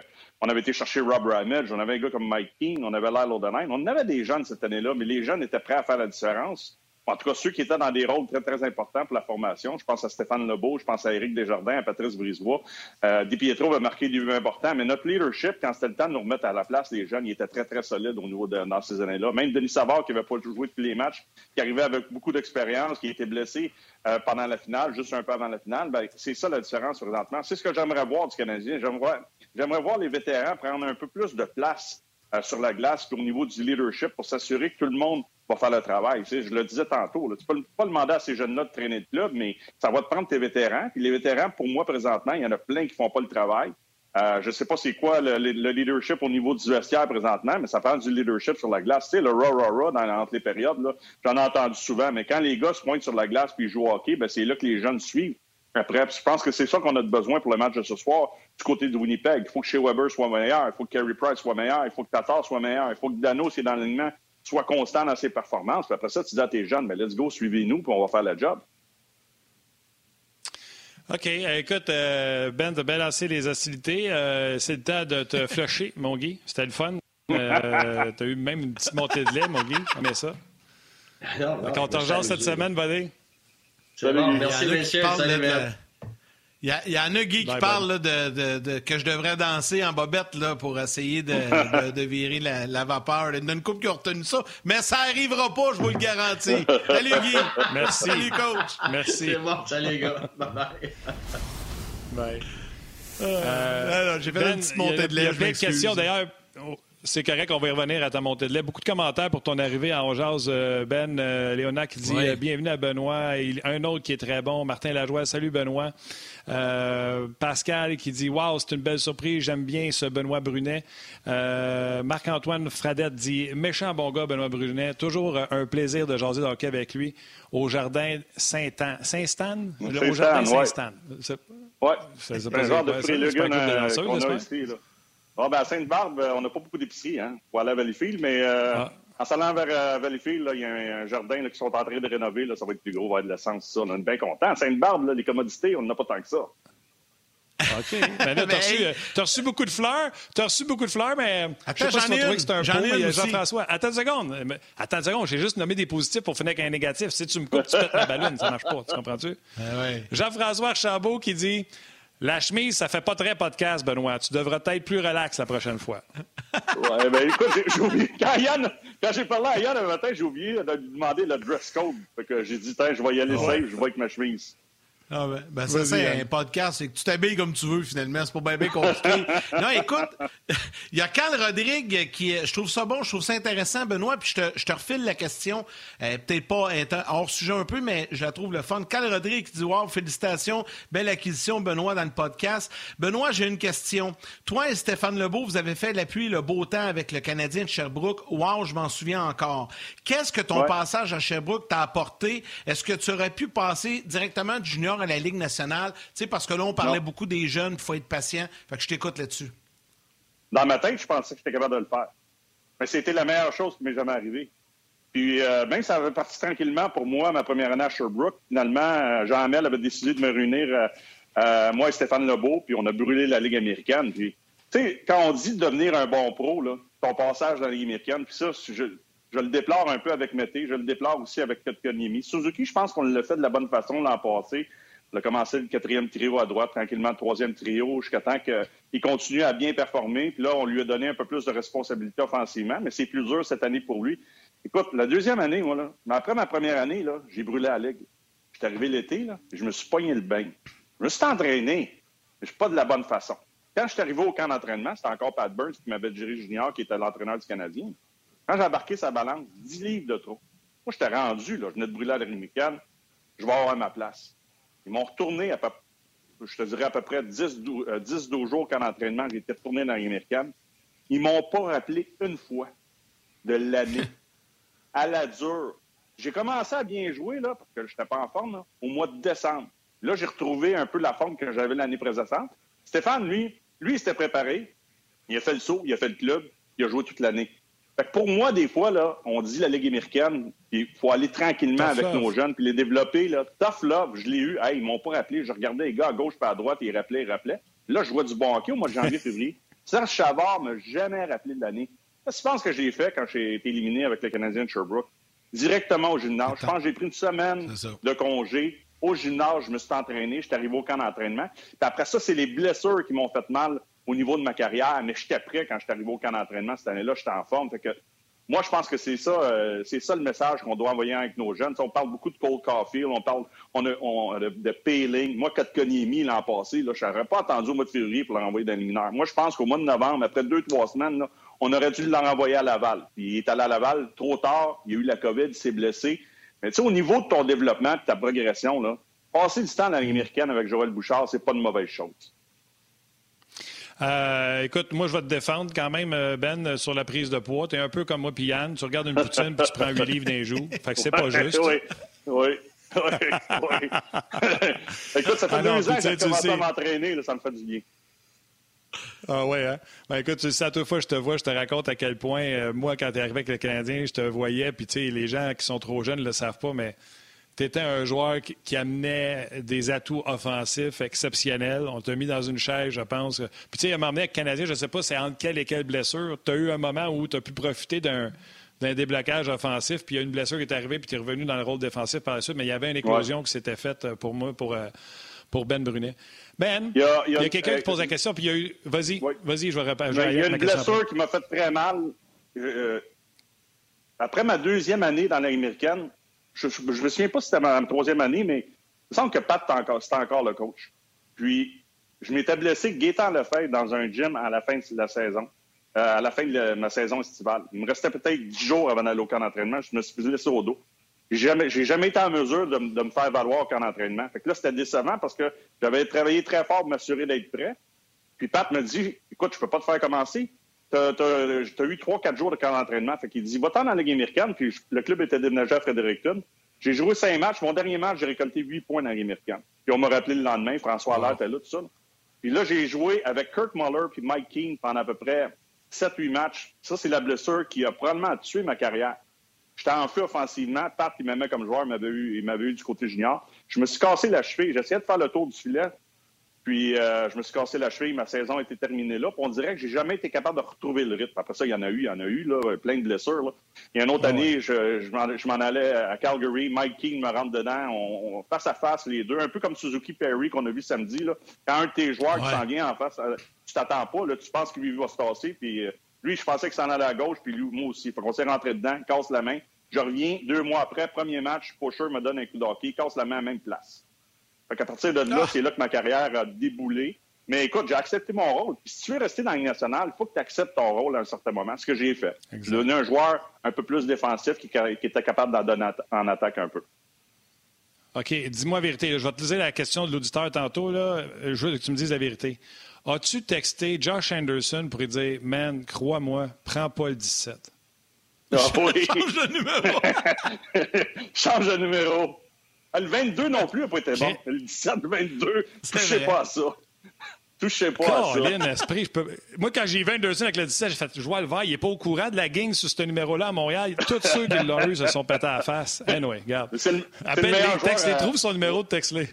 D: on avait été chercher Rob Ramage, on avait un gars comme Mike Keane, on avait Lyle O'Donnell. On avait des jeunes cette année-là, mais les jeunes étaient prêts à faire la différence en tout cas ceux qui étaient dans des rôles très, très importants pour la formation. Je pense à Stéphane Lebeau, je pense à Éric Desjardins, à Patrice Brisebois. Euh, Di Pietro va marquer des buts importants, mais notre leadership, quand c'était le temps de nous remettre à la place des jeunes, il était très, très solide au niveau de dans ces années-là. Même Denis Savard, qui n'avait pas joué tous les matchs, qui arrivait avec beaucoup d'expérience, qui était blessé euh, pendant la finale, juste un peu avant la finale, ben, c'est ça la différence présentement. C'est ce que j'aimerais voir du Canadien. J'aimerais voir les vétérans prendre un peu plus de place euh, sur la glace au niveau du leadership pour s'assurer que tout le monde va faire le travail. Tu sais, je le disais tantôt, tu peux pas demander à ces jeunes-là de traîner de club, mais ça va te prendre tes vétérans. Puis les vétérans, pour moi, présentement, il y en a plein qui font pas le travail. Euh, je ne sais pas c'est quoi le, leadership au niveau du vestiaire présentement, mais ça prend du leadership sur la glace. Tu sais, le ra ra ra dans, entre les périodes, j'en ai entendu souvent, mais quand les gars se pointent sur la glace puis jouent au hockey, ben, c'est là que les jeunes suivent. Après, je pense que c'est ça qu'on a besoin pour le match de ce soir du côté de Winnipeg. Il faut que Shea Weber soit meilleur, il faut que Carey Price soit meilleur, il faut que Tatar soit meilleur, il faut que Dano, c'est dans l'alignement, soit constant dans ses performances. Puis après ça, tu dis à tes jeunes, mais let's go, suivez-nous, puis on va faire le job.
A: OK. Euh, écoute, euh, Ben, tu as bien lancé les hostilités. Euh, c'est le temps de te flusher, mon Guy. C'était le fun. tu as eu même une petite montée de lait, mon Guy. Combien ça? Non, non, Quand on cette semaine, buddy.
C: Salut, merci, messieurs. Salut,
B: il y, en a, Guy, qui parle de, de, que je devrais danser en bobette là, pour essayer de, de virer la, la, vapeur. Il y a une couple qui a retenu ça, mais ça n'arrivera pas, je vous le garantis. Salut, Guy.
A: Merci.
B: Salut, coach.
A: Merci.
C: C'est bon. Salut, gars.
A: Bye-bye. Bye.
B: Euh, J'ai fait une petite montée de lait.
A: Il y a une question, d'ailleurs. C'est correct, on va y revenir à ta montée de lait. Beaucoup de commentaires pour ton arrivée en Jazz, euh, Ben. Euh, Léonard qui dit euh, Bienvenue à Benoît. un autre qui est très bon, Martin Lajoie. Salut Benoît. Pascal qui dit Waouh, c'est une belle surprise. J'aime bien ce Benoît Brunet. Marc-Antoine Fradette dit Méchant bon gars, Benoît Brunet. Toujours un plaisir de jaser de hockey avec lui au jardin Saint-Anne. Saint-Stan?
D: Au jardin Saint-Stan. Oui. C'est un genre de prélude qu'on a ici. Là. Ah, ben à Sainte-Barbe, euh, on n'a pas beaucoup d'épiceries hein, pour aller à Valleyfield, mais euh, ah. en s'allant vers euh, Valleyfield, il y a un, jardin là, qui sont en train de rénover. Là, ça va être plus gros, va être de l'essence, ça. On est bien content. À Sainte-Barbe, les commodités, on n'en a pas tant que ça.
A: OK. Ben là, t'as reçu, as reçu beaucoup de fleurs. T'as reçu beaucoup de fleurs, mais
B: Attends, je sais pas si tu que c'est un
A: pot, Jean-François. Attends une seconde. Attends une seconde. J'ai juste nommé des positifs pour finir avec un négatif. Si tu me coupes, tu pètes ma ballonne. Ça marche pas. Tu comprends-tu?
B: Ah ouais.
A: Jean-François Chabot qui dit la chemise, ça fait pas très podcast, Benoît. Tu devrais être plus relax la prochaine fois.
D: ouais, ben écoute, j'ai oublié. Quand, Yann, quand j'ai parlé à Yann un matin, j'ai oublié de lui demander le dress code. Fait que j'ai dit, je vais y aller safe, je vais avec ma chemise.
B: Ah ben, ben ça, c'est un podcast, c'est que tu t'habilles comme tu veux, finalement. C'est pas bien, bien compliqué. non, écoute, il y a Carl Rodrigue qui, je trouve ça bon, je trouve ça intéressant, Benoît, puis je te, je te refile la question, euh, peut-être pas hors sujet un peu, mais je la trouve le fun. Carl Rodrigue qui dit, wow, félicitations, belle acquisition, Benoît, dans le podcast. Benoît, j'ai une question. Toi et Stéphane Lebeau, vous avez fait l'appui, le beau temps avec le Canadien de Sherbrooke. Wow, je m'en souviens encore. Qu'est-ce que ton passage à Sherbrooke t'a apporté? Est-ce que tu aurais pu passer directement de junior à la Ligue nationale? Tu sais, parce que là, on parlait beaucoup des jeunes, il faut être patient. Fait que je t'écoute là-dessus.
D: Dans ma tête, je pensais que j'étais capable de le faire. Mais c'était la meilleure chose qui m'est jamais arrivée. Puis euh, ça avait parti tranquillement pour moi, ma première année à Sherbrooke. Finalement, euh, Jean Hamel avait décidé de me réunir, euh, moi et Stéphane Lebeau, puis on a brûlé la Ligue américaine. Puis, tu sais, quand on dit de devenir un bon pro, là, ton passage dans la Ligue américaine, puis ça, je, je le déplore un peu avec Mété, je le déplore aussi avec Kotkaniemi. Suzuki, je pense qu'on l'a fait de la bonne façon l'an passé. On a commencé le quatrième trio à droite, tranquillement le troisième trio, jusqu'à temps qu'il continue à bien performer. Puis là, on lui a donné un peu plus de responsabilité offensivement, mais c'est plus dur cette année pour lui. Écoute, la deuxième année, moi, là, après ma première année, là, j'ai brûlé la ligue. Je suis arrivé l'été, là, je me suis pogné le bain. Je me suis entraîné, mais je suis pas de la bonne façon. Quand je suis arrivé au camp d'entraînement, c'était encore Pat Burns qui m'avait dirigé junior, qui était l'entraîneur du Canadien. Quand j'ai embarqué sa balance, 10 livres de trop. Moi, j'étais rendu, là, je venais de brûler à la je vais avoir ma place. Ils m'ont retourné à peu, je te dirais à peu près 10-12 euh, jours qu'en entraînement, j'étais retourné dans l'américaine. Ils m'ont pas rappelé une fois de l'année. à la dure. J'ai commencé à bien jouer, là, parce que je n'étais pas en forme, au mois de décembre. Là, j'ai retrouvé un peu la forme que j'avais l'année précédente. Stéphane, lui, lui, il s'était préparé. Il a fait le saut, il a fait le club, il a joué toute l'année pour moi, des fois, là, on dit la Ligue américaine, il faut aller tranquillement avec nos jeunes puis les développer. Là. Tough love, je l'ai eu. Hey, ils m'ont pas rappelé. Je regardais les gars à gauche pas à droite, ils rappelaient, ils rappelaient. Là, je vois du bon hockey au mois de janvier, février. Serge Chavard m'a jamais rappelé de l'année. Que tu penses que j'ai fait quand j'ai été éliminé avec le Canadien de Sherbrooke? Directement au gymnase. Je pense que j'ai pris une semaine de congé. Au gymnase, je me suis entraîné. Je suis arrivé au camp d'entraînement. Puis après ça, c'est les blessures qui m'ont fait mal au niveau de ma carrière, mais j'étais prêt quand je suis arrivé au camp d'entraînement cette année-là, j'étais en forme. Moi, je pense que c'est ça, euh, c'est ça le message qu'on doit envoyer avec nos jeunes. on parle beaucoup de Cole Caulfield, on parle on a, de, de Payling. Moi, l'an passé, je n'aurais pas attendu au mois de février pour l'envoyer dans les mineurs. Moi, je pense qu'au mois de novembre, après deux, trois semaines, on aurait dû l'envoyer à Laval. Il est allé à Laval trop tard, il y a eu la COVID, il s'est blessé. Mais tu sais, au niveau de ton développement de ta progression, passer du temps dans l'Américaine américaine avec Joël Bouchard, c'est pas une mauvaise chose.
A: Euh, écoute, moi, je vais te défendre quand même, euh, Ben, sur la prise de poids. Tu es un peu comme moi, puis Yann. Tu regardes une poutine, puis tu prends huit livres d'un jour. Fait que c'est pas juste.
D: oui, oui. oui, oui. écoute, ça fait ah deux ans que j'ai commencé à m'entraîner, ça me fait du bien.
A: Ah ouais, hein? Ben écoute, tu sais, à toute fois je te vois, je te raconte à quel point, euh, moi, quand tu es arrivé avec le Canadien, je te voyais, puis tu sais, les gens qui sont trop jeunes ne le savent pas, mais tu étais un joueur qui, amenait des atouts offensifs exceptionnels. On t'a mis dans une chaise, je pense. Puis, tu sais, à un moment donné, avec Canadien, je ne sais pas c'est entre quelle et quelle blessure. Tu as eu un moment où tu as pu profiter d'un déblocage offensif, puis il y a une blessure qui est arrivée, puis tu es revenu dans le rôle défensif par la suite, mais il y avait une éclosion qui s'était faite euh, pour moi, pour, euh, pour Ben Brunet. Ben, il y a, quelqu'un qui pose la question, puis il y a eu. Vas-y, vas-y, je vais répondre.
D: Il y a une blessure qui m'a fait très mal. Euh, après ma deuxième année dans l'américaine, je ne me souviens pas si c'était ma, troisième année, mais il me semble que Pat, c'était encore, le coach. Puis, je m'étais blessé Gaétan Lefebvre dans un gym à la fin de la saison, euh, à la fin de ma saison estivale. Il me restait peut-être dix jours avant d'aller au camp d'entraînement. Je me suis blessé au dos. J'ai jamais, jamais été en mesure de, me faire valoir au camp d'entraînement. Fait que là, c'était décevant parce que j'avais travaillé très fort pour m'assurer d'être prêt. Puis Pat me dit, écoute, je peux pas te faire commencer. Tu as, eu trois, quatre jours de camp d'entraînement. Fait qu'il dit, va-t'en dans la Ligue américaine. Puis le club était déménagé à Fredericton. J'ai joué cinq matchs. Mon dernier match, j'ai récolté huit points dans la Ligue américaine. Puis on m'a rappelé le lendemain, François Allaire était là, tout ça. Puis là, j'ai joué avec Kirk Muller puis Mike King pendant à peu près sept, huit matchs. Ça, c'est la blessure qui a probablement tué ma carrière. J'étais en feu offensivement. Pat, qui m'aimait comme joueur, il m'avait eu, il m'avait eu du côté junior. Je me suis cassé la cheville. J'essayais de faire le tour du filet. Puis euh, je me suis cassé la cheville, ma saison était terminée là. Puis on dirait que j'ai jamais été capable de retrouver le rythme. Après ça, il y en a eu, il y en a eu, là, plein de blessures. Là. Il y a une autre ah année, je, je m'en allais à Calgary, Mike King me rentre dedans, on, face à face les deux, un peu comme Suzuki Perry qu'on a vu samedi. Là. Quand un de tes joueurs qui s'en vient en face, euh, tu t'attends pas, là, tu penses qu'il va se tasser. Puis euh, lui, je pensais qu'il s'en allait à gauche, puis lui, moi aussi. Fait qu'on s'est rentré dedans, casse la main. Je reviens deux mois après, premier match, Pusher me donne un coup d'hockey, casse la main à la même place. Fait qu'à partir de là,
A: Ah!
D: c'est là que ma carrière a déboulé. Mais écoute, j'ai accepté mon rôle. Puis si tu veux rester dans la Ligue nationale, il faut que tu acceptes ton rôle à un certain moment, ce que j'ai fait. J'ai donné un joueur un peu plus défensif qui, qui était capable d'en donner en attaque un peu.
A: OK, dis-moi la vérité. Je vais te poser la question de l'auditeur tantôt. Là. Je veux que tu me dises la vérité. As-tu texté Josh Anderson pour lui dire Man, crois-moi, prends pas le 17?
D: Ah oui.
B: Change de numéro.
D: Change de numéro. Ah, Le 22 non plus n'a pas été bon. Le 17, le 22,
B: C'est
D: touchez
B: vrai.
D: pas à ça. Touchez pas à ça.
A: Esprit, je peux... Moi, quand j'ai vu Anderson avec le 17, j'ai fait Je vois le vert, il n'est pas au courant de la gang sur ce numéro-là à Montréal. Tous ceux qui l'ont eu se sont pétés à la face. Anyway, regarde.
D: Le, le
A: Appelle
D: meilleur
A: les textes, les trouve son numéro de texte-les.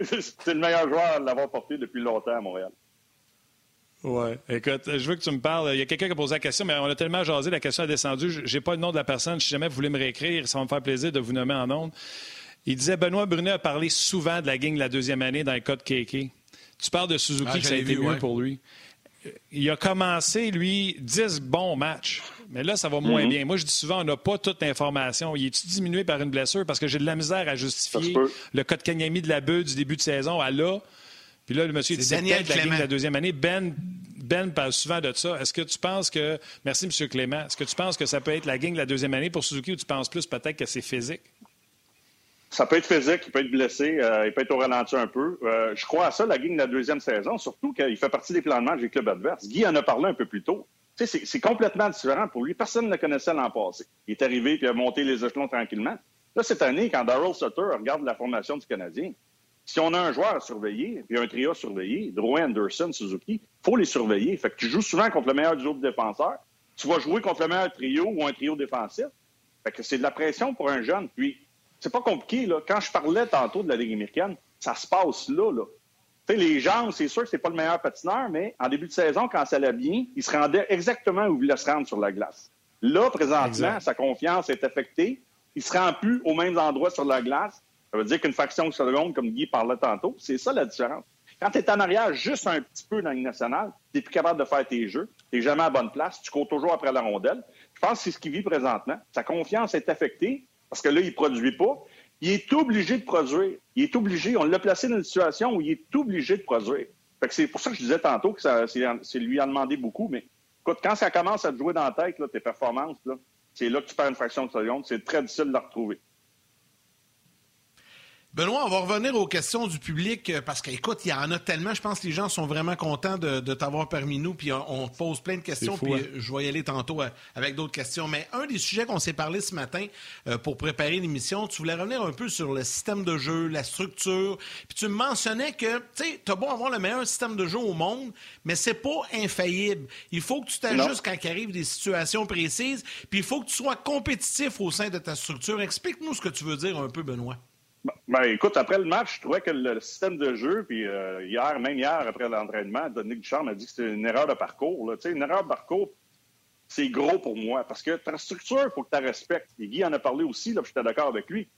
D: C'est le meilleur joueur à l'avoir porté depuis longtemps à Montréal.
A: Ouais. Écoute, je veux que tu me parles. Il y a quelqu'un qui a posé la question, mais on a tellement jasé, la question a descendu. J'ai pas le nom de la personne. Si jamais vous voulez me réécrire, ça va me faire plaisir de vous nommer en ondes. Il disait Benoît Brunet a parlé souvent de la gang de la deuxième année dans le cas de KK. Tu parles de Suzuki,
B: Ah,
A: ça a été
B: vu,
A: mieux
B: ouais.
A: pour lui. Il a commencé, lui, 10 bons matchs. Mais là, ça va moins bien. Moi, je dis souvent, on n'a pas toute l'information. Il est diminué par une blessure? Parce que j'ai de la misère à justifier le cas de Kanyami de la bulle du début de saison à là. Puis là, le monsieur
B: C'est
A: dit c'est
B: Daniel
A: peut-être la gang
B: Clément.
A: de la deuxième année. Ben, ben parle souvent de ça. Est-ce que tu penses que. Merci, M. Clément. Est-ce que tu penses que ça peut être la gang de la deuxième année pour Suzuki ou tu penses plus peut-être que c'est physique?
D: Ça peut être physique, il peut être blessé, euh, il peut être au ralenti un peu. Euh, je crois à ça, la game de la deuxième saison, surtout qu'il fait partie des plans de match des clubs adverses. Guy en a parlé un peu plus tôt. C'est- complètement différent pour lui. Personne ne le connaissait l'an passé. Il est arrivé puis a monté les échelons tranquillement. Là, cette année, quand Darrell Sutter regarde la formation du Canadien, si on a un joueur à surveiller, puis un trio à surveiller, Drouin, Anderson, Suzuki, faut les surveiller. Fait que tu joues souvent contre le meilleur duo de défenseurs. Tu vas jouer contre le meilleur trio ou un trio défensif. Fait que c'est de la pression pour un jeune. Puis, c'est pas compliqué, là. Quand je parlais tantôt de la Ligue américaine, ça se passe là, là. Tu sais, les jambes, c'est sûr que c'est pas le meilleur patineur, mais en début de saison, quand ça allait bien, il se rendait exactement où il voulait se rendre sur la glace. Là, présentement,
A: Exact.
D: sa confiance est affectée. Il se rend plus au même endroit sur la glace. Ça veut dire qu'une fraction de seconde, comme Guy parlait tantôt, c'est ça la différence. Quand tu es en arrière juste un petit peu dans Ligue nationale, tu n'es plus capable de faire tes jeux, tu n'es jamais à bonne place, tu cours toujours après la rondelle. Je pense que c'est ce qu'il vit présentement. Sa confiance est affectée parce que là, il ne produit pas. Il est obligé de produire. Il est obligé. On l'a placé dans une situation où il est obligé de produire. C'est pour ça que je disais tantôt que ça, c'est, c'est lui en demander beaucoup. Mais écoute, quand ça commence à te jouer dans la tête, là, tes performances, là, c'est là que tu perds une fraction de seconde. C'est très difficile de la retrouver.
B: Benoît, on va revenir aux questions du public euh, parce qu'écoute, il y en a tellement. Je pense que les gens sont vraiment contents de, de t'avoir parmi nous. Puis on, pose plein de questions.
A: Fou,
B: puis
A: hein?
B: euh, je vais y aller tantôt euh, avec d'autres questions. Mais un des sujets qu'on s'est parlé ce matin euh, pour préparer l'émission, tu voulais revenir un peu sur le système de jeu, la structure. Puis tu me mentionnais que, tu sais, t'as beau avoir le meilleur système de jeu au monde, mais c'est pas infaillible. Il faut que tu t'ajustes quand il arrive des situations précises. Puis il faut que tu sois compétitif au sein de ta structure. Explique-nous ce que tu veux dire un peu, Benoît.
D: Ben, écoute, après le match, je trouvais que le système de jeu, puis euh, hier, même hier, après l'entraînement, Dominique Ducharme a dit que c'était une erreur de parcours. une erreur de parcours, c'est gros pour moi, parce que ta structure, il faut que tu la respectes. Et Guy en a parlé aussi, là, puis j'étais d'accord avec lui.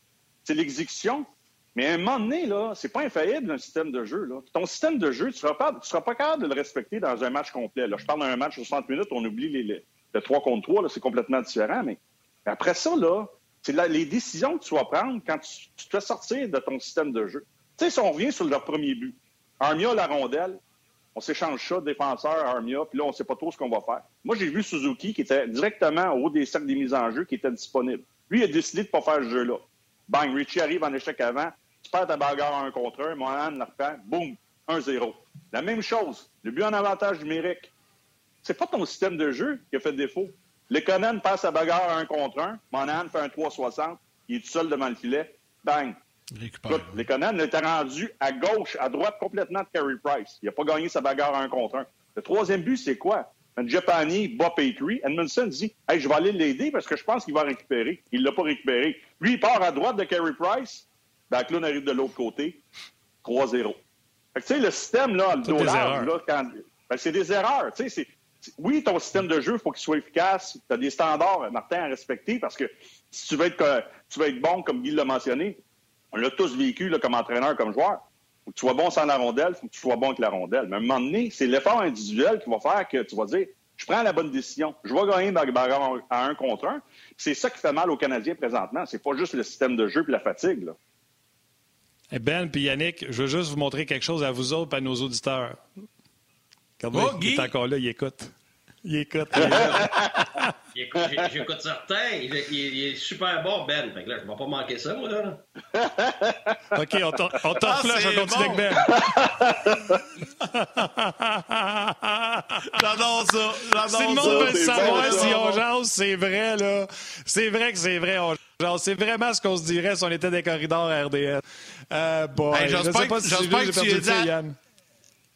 D: C'est l'exécution. Mais à un moment donné, là, c'est pas infaillible, un système de jeu. Ton système de jeu, tu seras pas, seras pas capable de le respecter dans un match complet. Là. Je parle d'un match de 60 minutes, on oublie les, les- le 3 contre 3, là, c'est complètement différent. Mais après ça, là, c'est les décisions que tu vas prendre quand tu, tu te fais sortir de ton système de jeu. Tu sais, si on revient sur leur premier but, Armia, la rondelle, on s'échange ça, défenseur, Armia, puis là, on ne sait pas trop ce qu'on va faire. Moi, j'ai vu Suzuki qui était directement au haut des cercles des mises en jeu qui était disponible. Lui, il a décidé de ne pas faire ce jeu-là. Bang, Richie arrive en échec avant, tu perds ta bagarre un contre un, Mohan la reprend, boum, 1-0. La même chose, le but en avantage numérique. C'est pas ton système de jeu qui a fait défaut. Lekonen passe sa bagarre à un contre un, Monahan fait un 3-60, il est tout seul devant le filet, bang.
B: Récupère.
D: Écoute, Lekonen était rendu à gauche, à droite complètement de Carey Price. Il n'a pas gagné sa bagarre à un contre un. Le troisième but, c'est quoi? Un Japani bat Petrie. Edmondson dit Hey, je vais aller l'aider parce que je pense qu'il va récupérer. Il ne l'a pas récupéré. Lui, il part à droite de Carey Price. Ben, clown arrive de l'autre côté. 3-0. Fait que, tu sais, le système, là, le
A: erreurs.
D: là, quand... ben, c'est des erreurs. Tu sais, Oui, ton système de jeu, il faut qu'il soit efficace. Tu as des standards, Martin, à respecter parce que si tu veux être, bon, comme Guy l'a mentionné, on l'a tous vécu comme entraîneur, comme joueur. Faut que tu sois bon sans la rondelle, faut que tu sois bon avec la rondelle. Mais à un moment donné, c'est l'effort individuel qui va faire que tu vas dire je prends la bonne décision. Je vais gagner ma bagarre à un contre un. C'est ça qui fait mal aux Canadiens présentement. C'est pas juste le système de jeu et la fatigue. Là.
A: Ben puis Yannick, je veux juste vous montrer quelque chose à vous autres et à nos auditeurs.
B: Oh,
A: il est encore là, il écoute. Il écoute.
C: J'écoute certains. Il est, il est- il est super bon, Ben. Fait que là, je vais pas manquer ça, moi, là.
A: OK, on t'en-
B: Ah,
A: flush, on continue
B: bon.
A: avec Ben.
B: J'adore ça. J'adore
A: Si le monde
B: ça.
A: veut savoir
D: bon,
A: si on jase, c'est vrai, là. C'est vrai que c'est vrai, on jase. C'est vraiment ce qu'on se dirait si on était des corridors à RDS. Euh, boy,
B: Hey,
A: je
B: j'espère
A: sais pas
B: que-
A: si
B: que tu
A: le
B: dit à-
A: fil, Yann.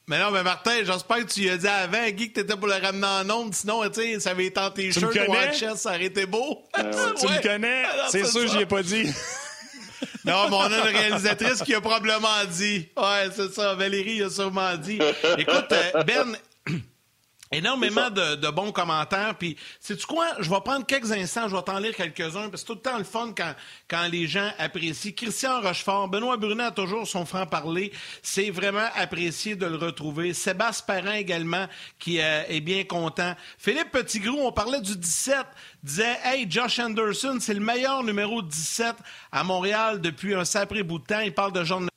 B: Mais non, mais Martin, j'espère que tu lui as dit avant, Guy, que t'étais pour le ramener en onde. Sinon, tu sais, ça avait été en t-shirt ou en
A: connais?
B: chest, ça aurait été beau.
A: Tu
B: Ouais.
A: me connais?
B: Ah,
A: C'est sûr j'y ai pas dit.
B: Non, mais on a une réalisatrice qui a probablement dit. Ouais, c'est ça. Valérie a sûrement dit. Écoute, euh, Ben, énormément de, de bons commentaires. Puis, sais-tu quoi? Je vais prendre quelques instants, je vais t'en lire quelques-uns, parce que c'est tout le temps le fun quand, quand les gens apprécient. Christian Rochefort, Benoît Brunet a toujours son franc-parler. C'est vraiment apprécié de le retrouver. Sébastien Parent également, qui euh, est bien content. Philippe Petitgrou, on parlait du 17, disait Hey, Josh Anderson, c'est le meilleur numéro 17 à Montréal depuis un sacré bout de temps. Il parle de John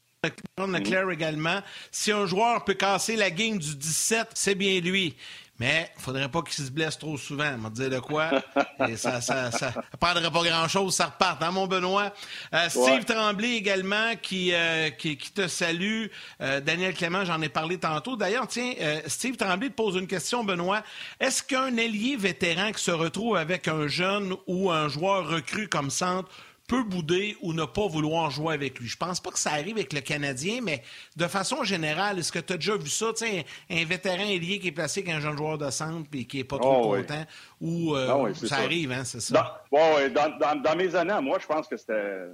B: Leclerc également. Si un joueur peut casser la game du 17, c'est bien lui. Mais il faudrait pas qu'il se blesse trop souvent. On va dire de quoi. Et ça, ça, ça prendrait pas grand-chose, ça repart. Hein, mon Benoît? Euh, Steve
D: Ouais.
B: Tremblay également qui, euh, qui, qui te salue. Euh, Daniel Clément, j'en ai parlé tantôt. D'ailleurs, tiens, Steve Tremblay te pose une question, Benoît. Est-ce qu'un ailier vétéran qui se retrouve avec un jeune ou un joueur recru comme centre peut bouder ou ne pas vouloir jouer avec lui. Je pense pas que ça arrive avec le Canadien, mais de façon générale, est-ce que tu as déjà vu ça? Un, un vétéran ailier qui est placé avec un jeune joueur de centre et qui est pas trop
D: oui.
B: content, ou euh,
D: Ah oui,
B: ça
D: ça.
B: arrive, hein, c'est ça?
D: Dans, dans, dans- dans mes années, moi, je pense que c'était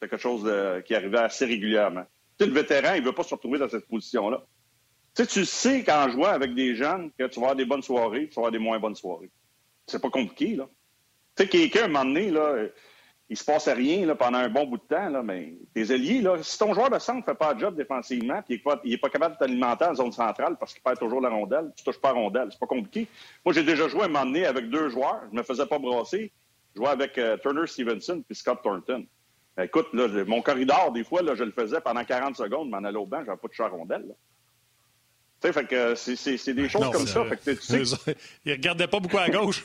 D: quelque chose de- qui arrivait assez régulièrement. Tu sais, le vétéran, il veut pas se retrouver dans cette position-là. Tu sais, tu sais qu'en jouant avec des jeunes, que tu vas avoir des bonnes soirées, tu vas avoir des moins bonnes soirées. C'est pas compliqué, là. Tu sais, quelqu'un, à un moment donné, là, il se passe rien là, pendant un bon bout de temps, là, mais tes alliés, là, si ton joueur de centre fait pas le job défensivement, puis il est pas, capable de t'alimenter en zone centrale parce qu'il perd toujours la rondelle, tu touches pas la rondelle, c'est pas compliqué. Moi, j'ai déjà joué un moment donné avec deux joueurs, je me faisais pas brasser. Je jouais avec euh, Turner Stevenson puis Scott Thornton. Ben, écoute, là, mon corridor, des fois, là, je le faisais pendant 40 secondes, m'en allais au banc, j'avais pas touché la rondelle. là. Tu sais, fait que euh, c'est- des choses
A: Non,
D: comme ça. Fait que tu sais,
A: Eux autres, Ils regardaient pas beaucoup à gauche.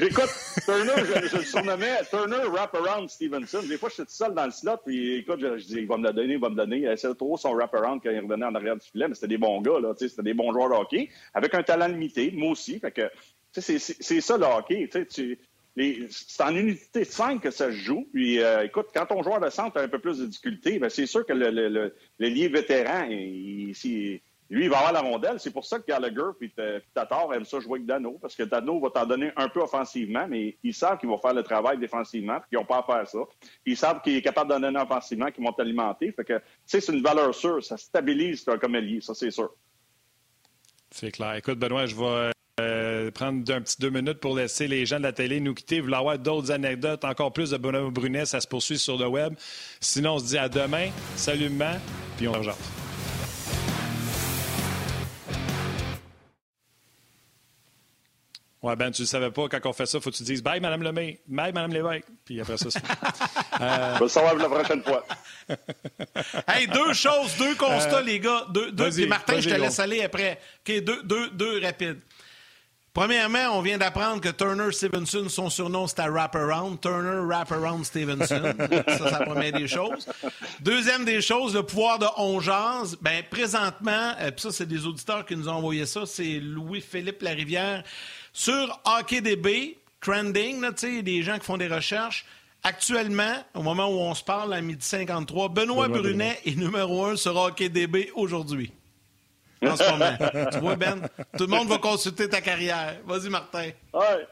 D: Écoute, Turner, je, je le surnommais Turner Wraparound Stevenson. Des fois, je suis seul dans le slot, puis écoute, je, je il va me le donner, il va me le donner. Essayait trop son wraparound quand il revenait en arrière du filet, mais c'était des bons gars, là, c'était des bons joueurs de hockey, avec un talent limité, moi aussi. Fait que, c'est- ça le hockey, c'est en unité de 5 que ça se joue. Puis, euh, écoute, quand ton joueur de centre a un peu plus de difficultés, ben, c'est sûr que le, le, le, le vétéran, il- il- lui, il va avoir la rondelle. C'est pour ça que Gallagher T- puis Tatar aiment ça jouer avec Dano, parce que Dano va t'en donner un peu offensivement, mais ils savent qu'il va faire le travail défensivement, puis ils n'ont pas à faire ça. Ils savent qu'il est capable d'en donner offensivement, qu'ils vont t'alimenter. Fait que, tu sais, c'est une valeur sûre. Ça stabilise comme allié, ça, c'est sûr.
A: C'est clair. Écoute, Benoît, je vais euh, prendre un petit deux minutes pour laisser les gens de la télé nous quitter. Vous voulez avoir d'autres anecdotes, encore plus de Benoît Brunet, ça se poursuit sur le web. Sinon, on se dit à demain. Salutement, puis on rejoint. Ouais, Ben, tu ne savais pas, quand on fait ça, il faut que tu dises Bye, Madame Lemay, bye, Madame Lévesque. Puis après ça, c'est
D: Je vais le savoir la prochaine fois.
B: Hey, deux choses, deux constats, les gars. Deux, deux,
A: Euh,
B: puis Martin, je te laisse aller après. OK, deux, deux, deux rapides. Premièrement, on vient d'apprendre que Turner Stevenson, son surnom, c'était Wraparound. Turner Wraparound Stevenson. ça, la première des choses. Deuxième des choses, le pouvoir de on jase. Ben, présentement, euh, puis ça, c'est des auditeurs qui nous ont envoyé ça, c'est Louis-Philippe Larivière. Sur HockeyDB, trending, là, des gens qui font des recherches. Actuellement, au moment où on se parle, à midi 53, Benoît,
A: Benoît
B: Brunet est numéro un sur HockeyDB aujourd'hui. En ce moment. tu vois, Ben? Tout le monde va consulter ta carrière. Vas-y, Martin.
D: Ouais.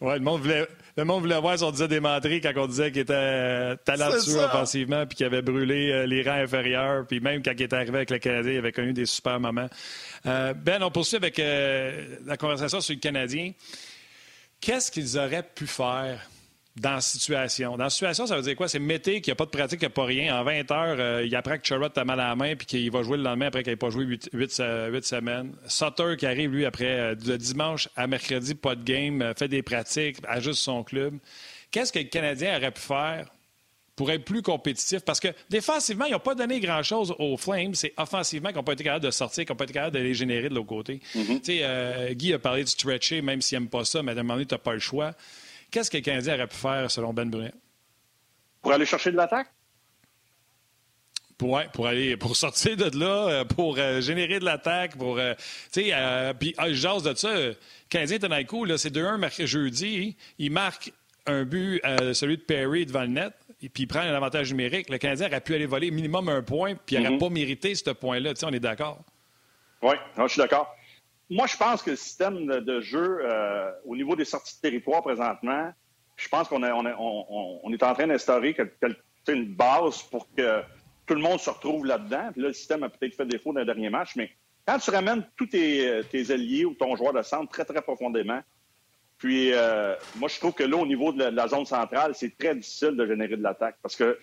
A: Ouais, le monde voulait, le monde voulait voir si on disait des menteries quand on disait qu'il était euh, talentueux offensivement puis qu'il avait brûlé euh, les rangs inférieurs. Puis même quand il était arrivé avec le Canadien, il avait connu des super moments. Euh, ben, on poursuit avec euh, la conversation sur le Canadien. Qu'est-ce qu'ils auraient pu faire dans la situation? Dans la situation, ça veut dire quoi? C'est Mété qui n'a pas de pratique, qui n'a pas rien. En 20 heures, euh, il apprend que Charrot a mal à la main puis qu'il va jouer le lendemain après qu'il n'ait pas joué 8, semaines. Sutter qui arrive, lui, après euh, de dimanche à mercredi, pas de game, euh, fait des pratiques, ajuste son club. Qu'est-ce que le Canadien aurait pu faire pour être plus compétitif? Parce que défensivement, ils n'ont pas donné grand-chose aux Flames. C'est offensivement qu'ils n'ont pas été capables de sortir, qu'ils n'ont pas été capables de les générer de l'autre côté.
D: Mm-hmm.
A: Tu sais, euh, Guy a parlé de stretcher, même s'il n'aime pas ça, mais à un moment donné, tu n'as pas le choix. Qu'est-ce que le Canadien aurait pu faire, selon Ben Brunet?
D: Pour aller chercher de l'attaque?
A: Ouais, pour aller pour sortir de là, euh, pour euh, générer de l'attaque, pour euh, tu sais, euh, puis ah, je jase de ça. Canadien Tonaico, là, c'est 2-1 marqué jeudi. Il marque un but, celui de Perry devant le net, et puis il prend un avantage numérique. Le Canadien aurait pu aller voler minimum un point, puis il n'aurait pas mérité ce point-là. Tu sais, on est d'accord.
D: Oui, je suis d'accord. Moi, je pense que le système de, jeu euh, au niveau des sorties de territoire présentement, je pense qu'on est, on on, est en train d'instaurer une base pour que tout le monde se retrouve là-dedans. Puis là, le système a peut-être fait défaut dans le dernier match, mais quand tu ramènes tous tes, tes alliés ou ton joueur de centre très, très profondément, puis euh, moi, je trouve que là, au niveau de la, de la zone centrale, c'est très difficile de générer de l'attaque parce que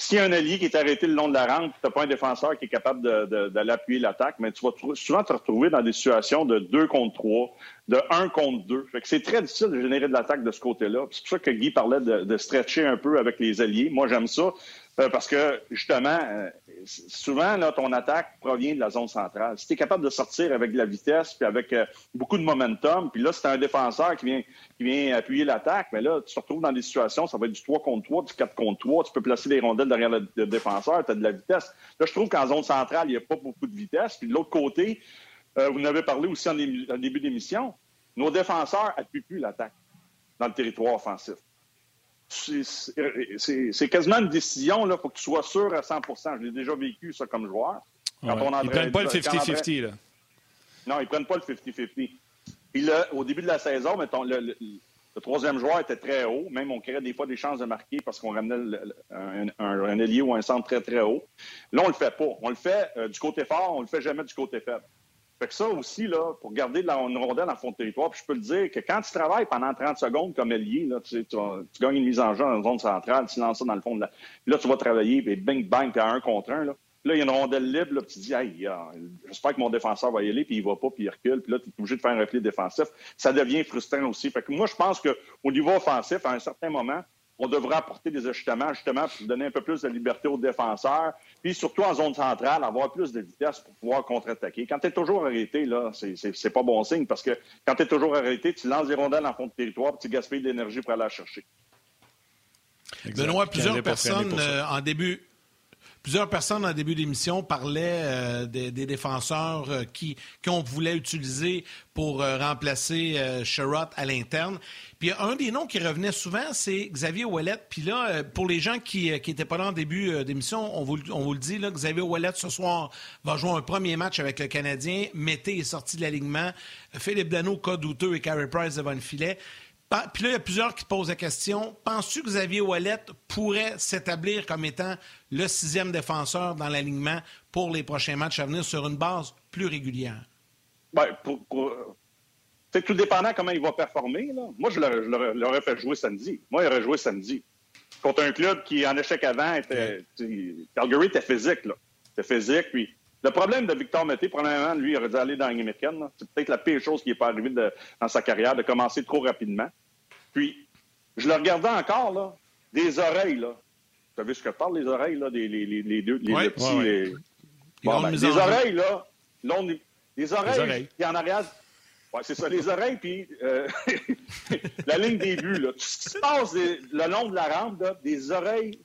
D: s'il y a un allié qui est arrêté le long de la rampe, tu n'as pas un défenseur qui est capable de- de- d'aller appuyer l'attaque, mais tu vas souvent te retrouver dans des situations de 2 contre 3, de 1 contre 2. Fait que c'est très difficile de générer de l'attaque de ce côté-là. C'est pour ça que Guy parlait de, de stretcher un peu avec les alliés. Moi, j'aime ça euh, parce que, justement, euh, souvent, là, ton attaque provient de la zone centrale. Si tu es capable de sortir avec de la vitesse puis avec euh, beaucoup de momentum, puis là, c'est un défenseur qui vient, qui vient appuyer l'attaque, mais là, tu te retrouves dans des situations, ça va être du 3 contre 3, du 4 contre 3, tu peux placer les rondelles derrière le, défenseur, tu as de la vitesse. Là, je trouve qu'en zone centrale, il n'y a pas beaucoup de vitesse. Puis de l'autre côté, euh, vous en avez parlé aussi en, en début d'émission, nos défenseurs n'appuient plus l'attaque dans le territoire offensif. C'est- quasiment une décision, il faut que tu sois sûr à 100% Je l'ai déjà vécu, ça, comme joueur. Quand
A: Ouais.
D: on
A: Ils
D: entraîne-
A: prennent pas le
D: quand on entraîne-
A: 50-50. là.
D: non, ils prennent pas le 50-50. Puis là, au début de la saison, mettons, le, le- le troisième joueur était très haut. Même on créait des fois des chances de marquer parce qu'on ramenait le- un, un- un ailier ou un centre très, très haut. Là, on le fait pas. On le fait euh, du côté fort, on le fait jamais du côté faible. Fait que ça aussi, là, pour garder de la, une rondelle en fond de territoire, puis je peux le dire que quand tu travailles pendant 30 secondes comme ailier, là, tu, sais, tu, tu gagnes une mise en jeu dans la zone centrale, tu lances ça dans le fond de la... Là, tu vas travailler, puis bing, bang, t'as un contre un, là. Là, il y a une rondelle libre, là, puis tu dis, ah, j'espère que mon défenseur va y aller, puis il va pas, puis il recule, puis là, tu es obligé de faire un repli défensif. Ça devient frustrant aussi. Fait que moi, je pense qu'au niveau offensif, à un certain moment, on devrait apporter des ajustements, justement, pour donner un peu plus de liberté aux défenseurs, puis surtout en zone centrale, avoir plus de vitesse pour pouvoir contre-attaquer. Quand tu es toujours arrêté, là, c'est- pas bon signe, parce que quand tu es toujours arrêté, tu lances des rondelles en fond de territoire, puis tu gaspilles de l'énergie pour aller la chercher.
A: Exact.
B: Benoît, plusieurs personnes euh, en début. Plusieurs personnes en début d'émission parlaient euh, des, défenseurs euh, qui qu'on voulait utiliser pour euh, remplacer Sherrod à l'interne. Puis un des noms qui revenait souvent, c'est Xavier Ouellet. Puis là, pour les gens qui n'étaient pas là en début d'émission, on vous, on vous le dit, là, Xavier Ouellet ce soir va jouer un premier match avec le Canadien. Mété est sorti de l'alignement. Philippe Dano, cas douteux et Carey Price devant le filet. Puis là, il y a plusieurs qui posent la question. Penses-tu que Xavier Ouellet pourrait s'établir comme étant le sixième défenseur dans l'alignement pour les prochains matchs à venir sur une base plus régulière?
D: Ben, pour, pour- c'est tout dépendant comment il va performer. Là. Moi, je l'aurais- fait jouer samedi. Moi, il aurait joué samedi. Contre un club qui, en échec avant, était. Calgary était physique, là. C'était physique. Puis, le problème de Victor Mété, premièrement, lui, il aurait dû aller dans la Ligue américaine. là. C'est peut-être la pire chose qui n'est pas arrivée de- dans sa carrière, de commencer trop rapidement. Puis, je le regardais encore, là, des oreilles, là. Vous savez ce que je parle, les oreilles, là, des, les, les- les deux, les,
B: Ouais,
D: le petit,
B: ouais, ouais.
D: les- Bon, ben, des oreilles, là. l'on- les oreilles,
A: oreilles.
D: puis en arrière. Ouais, c'est ça, les oreilles, puis euh, la ligne des buts, là. Tout ce qui se passe le long de la rampe, là, des oreilles,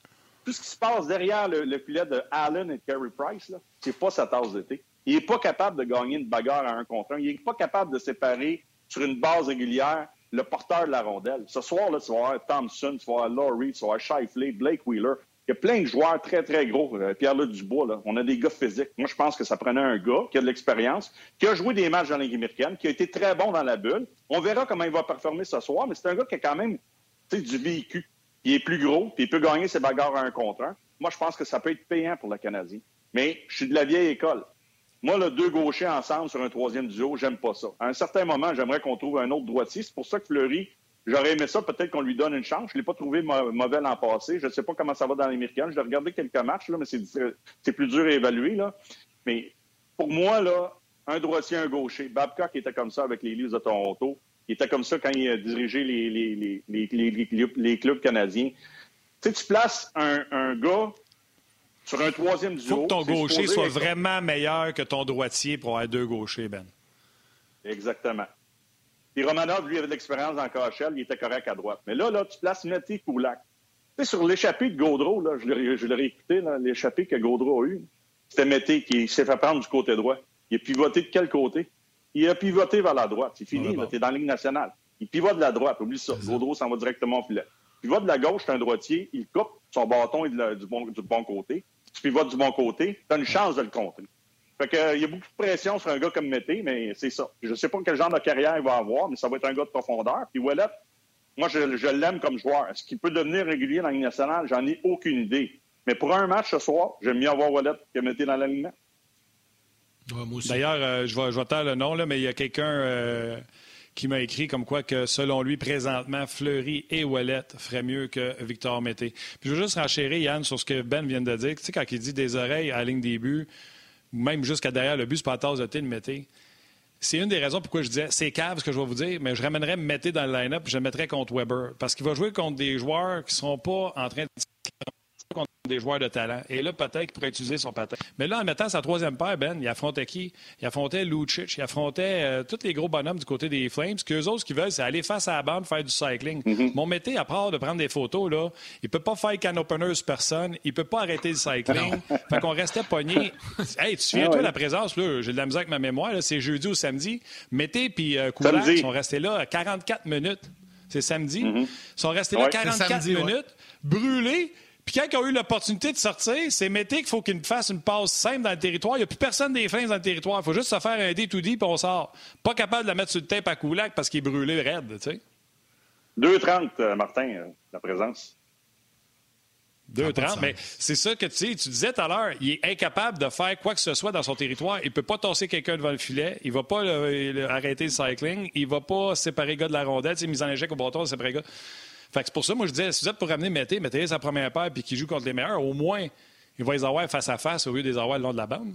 D: tout ce qui se passe derrière le, le filet de Allen et de Carey Price, c'est pas sa tasse d'été. Il n'est pas capable de gagner une bagarre à un contre un. Il n'est pas capable de séparer sur une base régulière le porteur de la rondelle. Ce soir, là, tu vas avoir Thompson, tu vas avoir Laurie, tu vas avoir Shifley, Blake Wheeler. Il y a plein de joueurs très, très gros. Euh, Pierre-Luc Dubois, là. on a des gars physiques. Moi, je pense que ça prenait un gars qui a de l'expérience, qui a joué des matchs dans la Ligue américaine, qui a été très bon dans la bulle. On verra comment il va performer ce soir, mais c'est un gars qui a quand même du vécu. Il est plus gros, puis il peut gagner ses bagarres à un contre un. Moi, je pense que ça peut être payant pour le Canadien. Mais je suis de la vieille école. Moi, le deux gauchers ensemble sur un troisième duo, j'aime pas ça. À un certain moment, j'aimerais qu'on trouve un autre droitier. C'est pour ça que Fleury, j'aurais aimé ça, peut-être qu'on lui donne une chance. Je l'ai pas trouvé mauvais l'an passé. Je ne sais pas comment ça va dans l'américaine. Je l'ai regardé quelques matchs, là, mais c'est c'est plus dur à évaluer. Là. Mais pour moi, là, un droitier, un gaucher. Babcock était comme ça avec les Leafs de Toronto. Il était comme ça quand il a dirigé les, les, les, les, clubs- canadiens. Tu sais, tu places un, un gars sur un troisième duo.
A: faut que ton gaucher soit vraiment meilleur que ton droitier pour avoir deux gauchers, Ben.
D: Exactement. Puis Romanov, lui, avait de l'expérience dans KHL, il était correct à droite. Mais là, là, tu places Mété Koulak. Tu sais, sur l'échappée de Gaudreau, là, je l'ai réécouté, l'échappée que Gaudreau a eue, c'était Mété qui s'est fait prendre du côté droit. Il a pivoté de quel côté? Il a pivoté vers la droite. C'est fini, tu es dans la Ligue nationale. Il pivote de la droite, oublie ça. Gaudreau s'en va directement au filet. Il pivote de la gauche, c'est un droitier, il coupe, son bâton est du, bon, du bon côté. Tu pivotes du bon côté, tu as une chance de le contrer. Fait que, il y a beaucoup de pression sur un gars comme Mété, mais c'est ça. Je ne sais pas quel genre de carrière il va avoir, mais ça va être un gars de profondeur. Puis Ouellet, moi, je, je l'aime comme joueur. Est-ce qu'il peut devenir régulier dans la Ligue nationale? J'en ai aucune idée. Mais pour un match ce soir, j'aime mieux avoir Ouellet que Mété dans l'alignement.
A: D'ailleurs, euh, je vais, je taire le nom, là, mais il y a quelqu'un euh, qui m'a écrit comme quoi que, selon lui, présentement, Fleury et Wallet feraient mieux que Victor Mété. Puis je veux juste renchérir, Yann, sur ce que Ben vient de dire. Tu sais, quand il dit des oreilles à la ligne des buts, même jusqu'à derrière le but, pas la tasse de thé de Mété. C'est une des raisons pourquoi je disais c'est cave ce que je vais vous dire, mais je ramènerais Mété dans le line-up et je le mettrais contre Weber. Parce qu'il va jouer contre des joueurs qui ne sont pas en train de contre des joueurs de talent. Et là, peut-être qu'il pourrait utiliser son patin. Mais là, en mettant sa troisième paire, Ben, il affrontait qui? Il affrontait Lucic, il affrontait euh, tous les gros bonhommes du côté des Flames. Ce qu'eux autres, ce qu'ils veulent, c'est aller face à la bande, faire du cycling. Mon métier, à part de prendre des photos, là, il peut pas faire can opener sur personne, il peut pas arrêter le cycling. fait qu'on restait pogné. hey, tu te souviens-toi de la présence, là, j'ai de la musique avec ma mémoire, c'est jeudi ou samedi. Mété puis euh, Koulak sont restés là 44 minutes. C'est samedi. Ils sont restés là 44 minutes, brûlés. Puis quand ils ont eu l'opportunité de sortir, c'est Mété qu'il faut qu'il fasse une passe simple dans le territoire. Il n'y a plus personne des Flames dans le territoire. Il faut juste se faire un D2D puis on sort. Pas capable de la mettre sur le tape à Koulak parce qu'il est brûlé raide, tu sais.
D: 2,30, euh, Martin, euh, la présence.
A: 2,30, mais c'est ça que tu sais, tu disais tout à l'heure, il est incapable de faire quoi que ce soit dans son territoire. Il ne peut pas tasser quelqu'un devant le filet, il ne va pas le, le, arrêter le cycling, il ne va pas séparer le gars de la rondelle, tu sais, mise en échec au bâton, séparer le gars. Fait que c'est pour ça, moi, je disais, si vous êtes pour ramener Mété, mettez sa première paire puis qu'il joue contre les meilleurs, au moins, il va les avoir face à face au lieu de les avoir le long de la bande.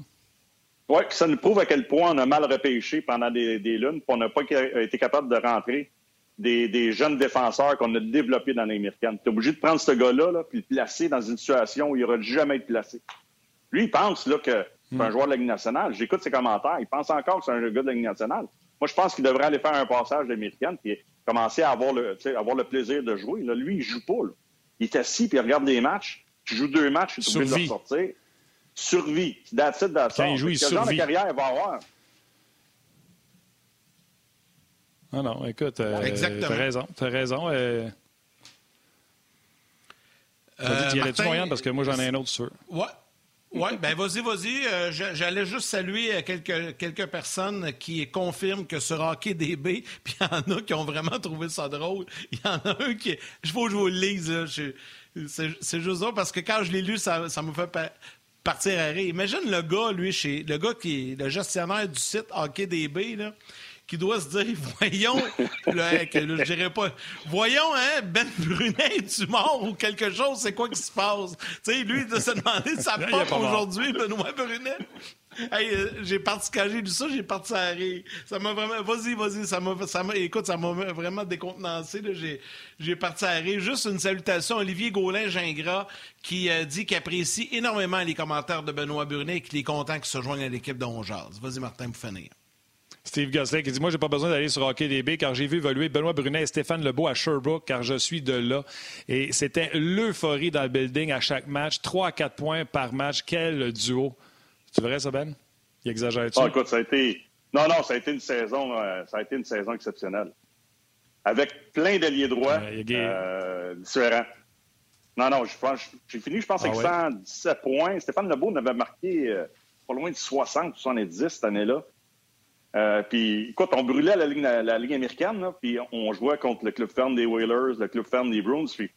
D: Oui, ça nous prouve à quel point on a mal repêché pendant des, des lunes, puis on n'a pas été capable de rentrer des, des jeunes défenseurs qu'on a développés dans l'américaine. Tu es obligé de prendre ce gars-là, là, puis le placer dans une situation où il n'aura jamais été placé. Lui, il pense là, que c'est un joueur de la Ligue nationale. J'écoute ses commentaires. Il pense encore que c'est un gars de la Ligue nationale. Moi, je pense qu'il devrait aller faire un passage de l'américaine puis commencer à avoir le, avoir le plaisir de jouer. Là, lui, il joue pas. Là. Il est assis puis il regarde des matchs. Tu joues deux matchs, tu es obligé de le sortir. Survie. That's it, that's
A: Quand il joue, il
D: Quel
A: survit.
D: genre de carrière il va avoir?
A: Ah non, écoute, euh, t'as raison, t'as raison. Euh...
B: Euh,
A: y allais-tu,
B: Martin,
A: Moyenne, parce que moi, j'en ai un autre sûr.
B: Ouais. Oui, ben vas-y, vas-y. Euh, J'allais juste saluer euh, quelques, quelques personnes qui confirment que sur Hockey puis il y en a qui ont vraiment trouvé ça drôle. Il y en a un qui... Je faut que je vous le lise, C'est juste ça, parce que quand je l'ai lu, ça, ça me fait pa- partir à rire. Imagine le gars, lui, chez le gars qui est le gestionnaire du site Hockey là, qui doit se dire, voyons, là, que, là, je dirais pas, voyons, hein, Ben Brunet, es-tu mort ou quelque chose, c'est quoi qui se passe? Tu sais, lui, il doit se demander de sa porte aujourd'hui, Benoît Brunet. Hey, euh, j'ai parti quand j'ai lu ça, j'ai parti à rire. Ça m'a vraiment. Vas-y, vas-y, ça m'a. Ça m'a écoute, ça m'a vraiment décontenancé. là. J'ai, j'ai parti à rire. Juste une salutation Olivier Gaulin-Gingras qui euh, dit qu'il apprécie énormément les commentaires de Benoît Brunet et qu'il est content qu'il se joigne à l'équipe de. Vas-y, Martin, pour finir.
A: Steve Gosselin qui dit Moi, j'ai pas besoin d'aller sur Hockey DB car j'ai vu évoluer Benoît Brunet et Stéphane Lebeau à Sherbrooke car je suis de là. Et c'était l'euphorie dans le building à chaque match. 3 à 4 points par match. Quel duo. Tu verrais ça, Ben? Il exagère-tu
D: Ah, écoute, ça a été. Non, non, ça a été une saison, euh, ça a été une saison exceptionnelle. Avec plein d'alliés droits euh, différents. Non, non, je pense- j'ai fini, je pense,
A: Ah
D: avec
A: ouais?
D: 117 points. Stéphane Lebeau en avait marqué euh, pas loin de 60, 70 cette année-là. Euh, puis, écoute, on brûlait la ligne américaine, puis on jouait contre le club ferme des Whalers, le club ferme des Bruins. Puis,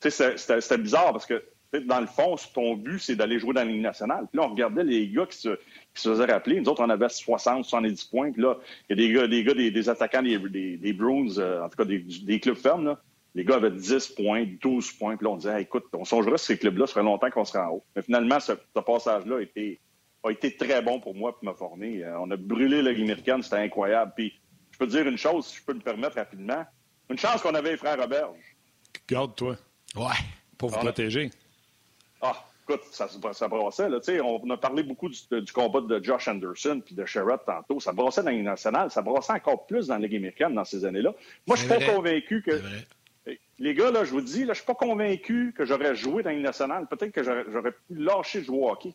D: c'était- bizarre parce que, dans le fond, ton but, c'est d'aller jouer dans la ligne nationale. Puis là, on regardait les gars qui se, faisaient rappeler. Nous autres, on avait 60, 70 points. Puis là, il y a des gars, des, gars, des, attaquants des, des, Bruins, euh, en tout cas des, clubs fermes, là. Les gars avaient 10 points, 12 points. Puis là, on disait, écoute, on songerait sur ces clubs-là, ça ferait longtemps qu'on serait en haut. Mais finalement, ce, ce passage-là été, a été très bon pour moi pour me former. Euh, on a brûlé la Ligue américaine, c'était incroyable. Puis, je peux te dire une chose, si je peux me permettre rapidement. Une chance qu'on avait les frères Roberge.
A: Garde-toi.
B: Ouais.
A: Pour vous protéger.
D: Ah, écoute, ça, ça brassait. Là, on a parlé beaucoup du, combat de Josh Anderson puis de Sherrod tantôt. Ça brassait dans les nationales. Ça brassait encore plus dans la Ligue américaine dans ces années-là. Moi, je suis pas convaincu que. Les gars, là, je vous dis, là, je suis pas convaincu que j'aurais joué dans Ligue nationale. Peut-être que j'aurais pu lâcher de jouer au hockey.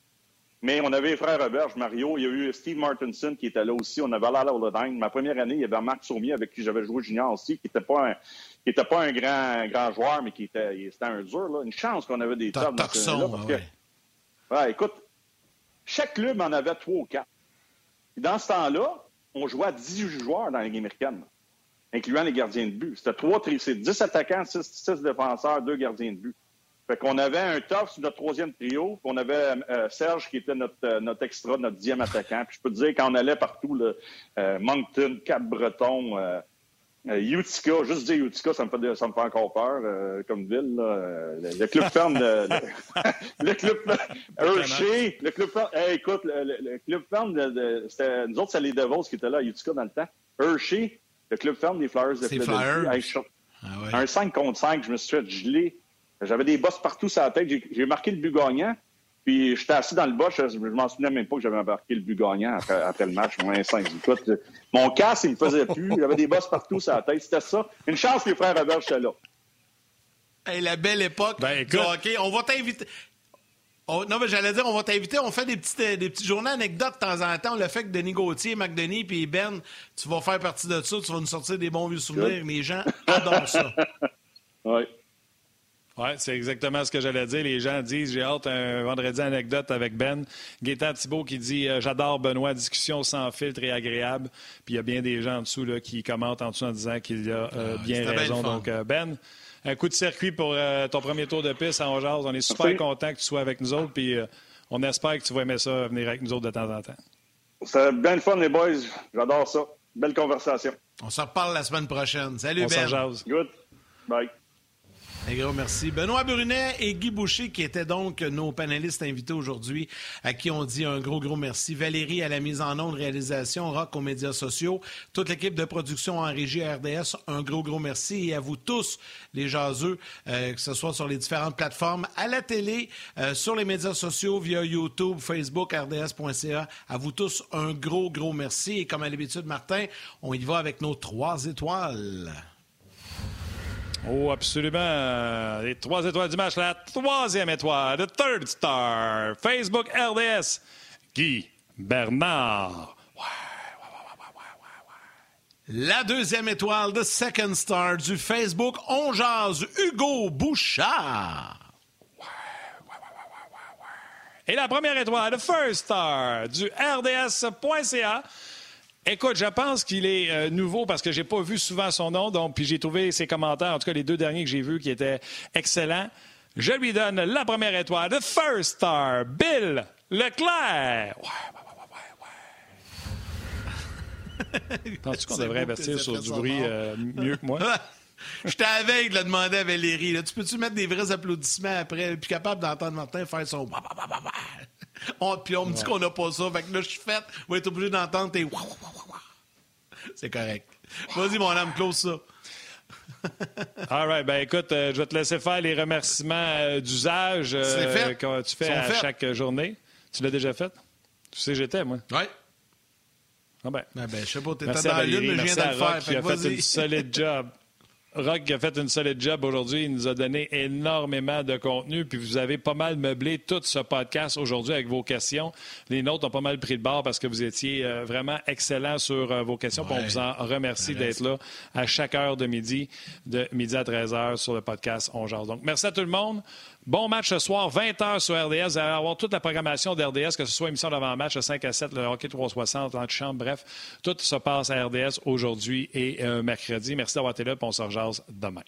D: Mais on avait les frères Roberge, Mario, il y a eu Steve Martinson qui était là aussi. On avait Lala Oladine. Ma première année, il y avait Marc Saumier avec qui j'avais joué junior aussi, qui n'était pas un, qui était pas un grand, grand joueur, mais qui était, c'était un dur. Là. Une chance qu'on avait des
B: tops dans ce là parce que,
D: ouais. écoute, chaque club en avait trois ou quatre. dans ce temps-là, on jouait à 18 joueurs dans la Ligue américaine, incluant les gardiens de but. C'était trois, c'est 10 attaquants, 6, 6 défenseurs, deux gardiens de but. Fait qu'on avait un top sur notre troisième trio, puis on avait euh, Serge qui était notre, euh, notre extra, notre dixième attaquant. Puis je peux te dire, quand on allait partout, là, euh, Moncton, Cap-Breton, Utica, juste dire Utica, ça me fait, ça me fait encore peur comme ville. Là. Le, club ferme de, le club Hershey, le club ferme, écoute, le, club ferme de, c'était, nous autres, c'est les Devils qui étaient là à Utica dans le temps. Hershey, le club ferme des Flyers de
B: Philadelphie.
D: Ah ouais. Un 5 contre 5, je me suis fait geler j'avais des bosses partout sur la tête. J'ai marqué le but gagnant. Puis j'étais assis dans le bas, je, ne m'en souvenais même pas que j'avais marqué le but gagnant après, le match, moins 5. Écoute, mon casque, il me faisait plus. J'avais des bosses partout sur la tête. C'était ça. Une chance que les frères Robert étaient là.
B: Hey, la belle époque ben, OK, On va t'inviter. non, mais j'allais dire, on va t'inviter. On fait des petites, euh, des petits journées anecdotes de temps en temps. On le fait que Denis Gauthier, McDenis puis Ben, tu vas faire partie de ça. Tu vas nous sortir des bons vieux souvenirs. Les gens adorent ça.
D: oui.
A: Oui, c'est exactement ce que j'allais dire. Les gens disent j'ai hâte un vendredi anecdote avec Ben. Gaétan Thibault qui dit euh, J'adore Benoît, discussion sans filtre et agréable. Puis il y a bien des gens en dessous là, qui commentent en dessous en disant qu'il a euh, ah, bien raison. Donc, euh, Ben, un coup de circuit pour ton premier tour de piste à Ongeaz. On est super content que tu sois avec nous autres. Puis on espère que tu vas aimer ça, venir avec nous autres de temps en temps.
D: C'est bien le fun, les boys. J'adore ça. Belle conversation.
B: On se reparle la semaine prochaine. Salut, Ben.
D: Good. Bye.
B: Un gros merci. Benoît Brunet et Guy Boucher, qui étaient donc nos panélistes invités aujourd'hui, à qui on dit un gros, gros merci. Valérie à la mise en onde, réalisation, Rock aux médias sociaux, toute l'équipe de production en régie RDS, un gros, gros merci. Et à vous tous, les jaseux, euh, que ce soit sur les différentes plateformes, à la télé, euh, sur les médias sociaux, via YouTube, Facebook, RDS.ca. À vous tous, un gros, gros merci. Et comme à l'habitude, Martin, on y va avec nos trois étoiles.
A: Oh, absolument. Les trois étoiles du match. La troisième étoile, the third star. Facebook RDS, Guy Bernard.
B: La deuxième étoile, the second star du Facebook On Hugo Bouchard.
A: Et la première étoile, the first star du RDS.ca. Écoute, je pense qu'il est euh, nouveau parce que j'ai pas vu souvent son nom, donc puis j'ai trouvé ses commentaires, en tout cas les deux derniers que j'ai vus, qui étaient excellents. Je lui donne la première étoile, the first star, Bill Leclerc. Ouais, ouais, ouais, ouais, Penses-tu qu'on devrait investir sur du bruit euh, mieux que moi?
B: Je t'avais de le demander à Valérie. Tu peux-tu mettre des vrais applaudissements après? Puis capable d'entendre Martin faire son. puis on me dit qu'on n'a pas ça. Fait que là, je suis faite. On va être obligé d'entendre tes. C'est correct. Vas-y, mon âme, close ça.
A: All right. Ben écoute, euh, je vais te laisser faire les remerciements euh, d'usage euh, que tu fais à chaque journée. Tu l'as déjà fait? Tu sais, j'étais, moi.
B: Oui.
A: Ah ben.
B: Ah ben, je sais pas, t'étais dans la lune, mais je viens de le faire.
A: Qui a fait un solide job. Rock a fait une solide job aujourd'hui. Il nous a donné énormément de contenu. Puis vous avez pas mal meublé tout ce podcast aujourd'hui avec vos questions. Les nôtres ont pas mal pris le bord parce que vous étiez euh, vraiment excellents sur euh, vos questions. on vous en remercie d'être là à chaque heure de midi, de midi à 13h sur le podcast On Jase. Donc, merci à tout le monde. Bon match ce soir, 20h sur RDS. Vous allez avoir toute la programmation d'RDS, que ce soit émission d'avant-match de 5 à 7, le hockey 360, l'antichambre, bref. Tout se passe à RDS aujourd'hui et euh, mercredi. Merci d'avoir été là, et on se demain.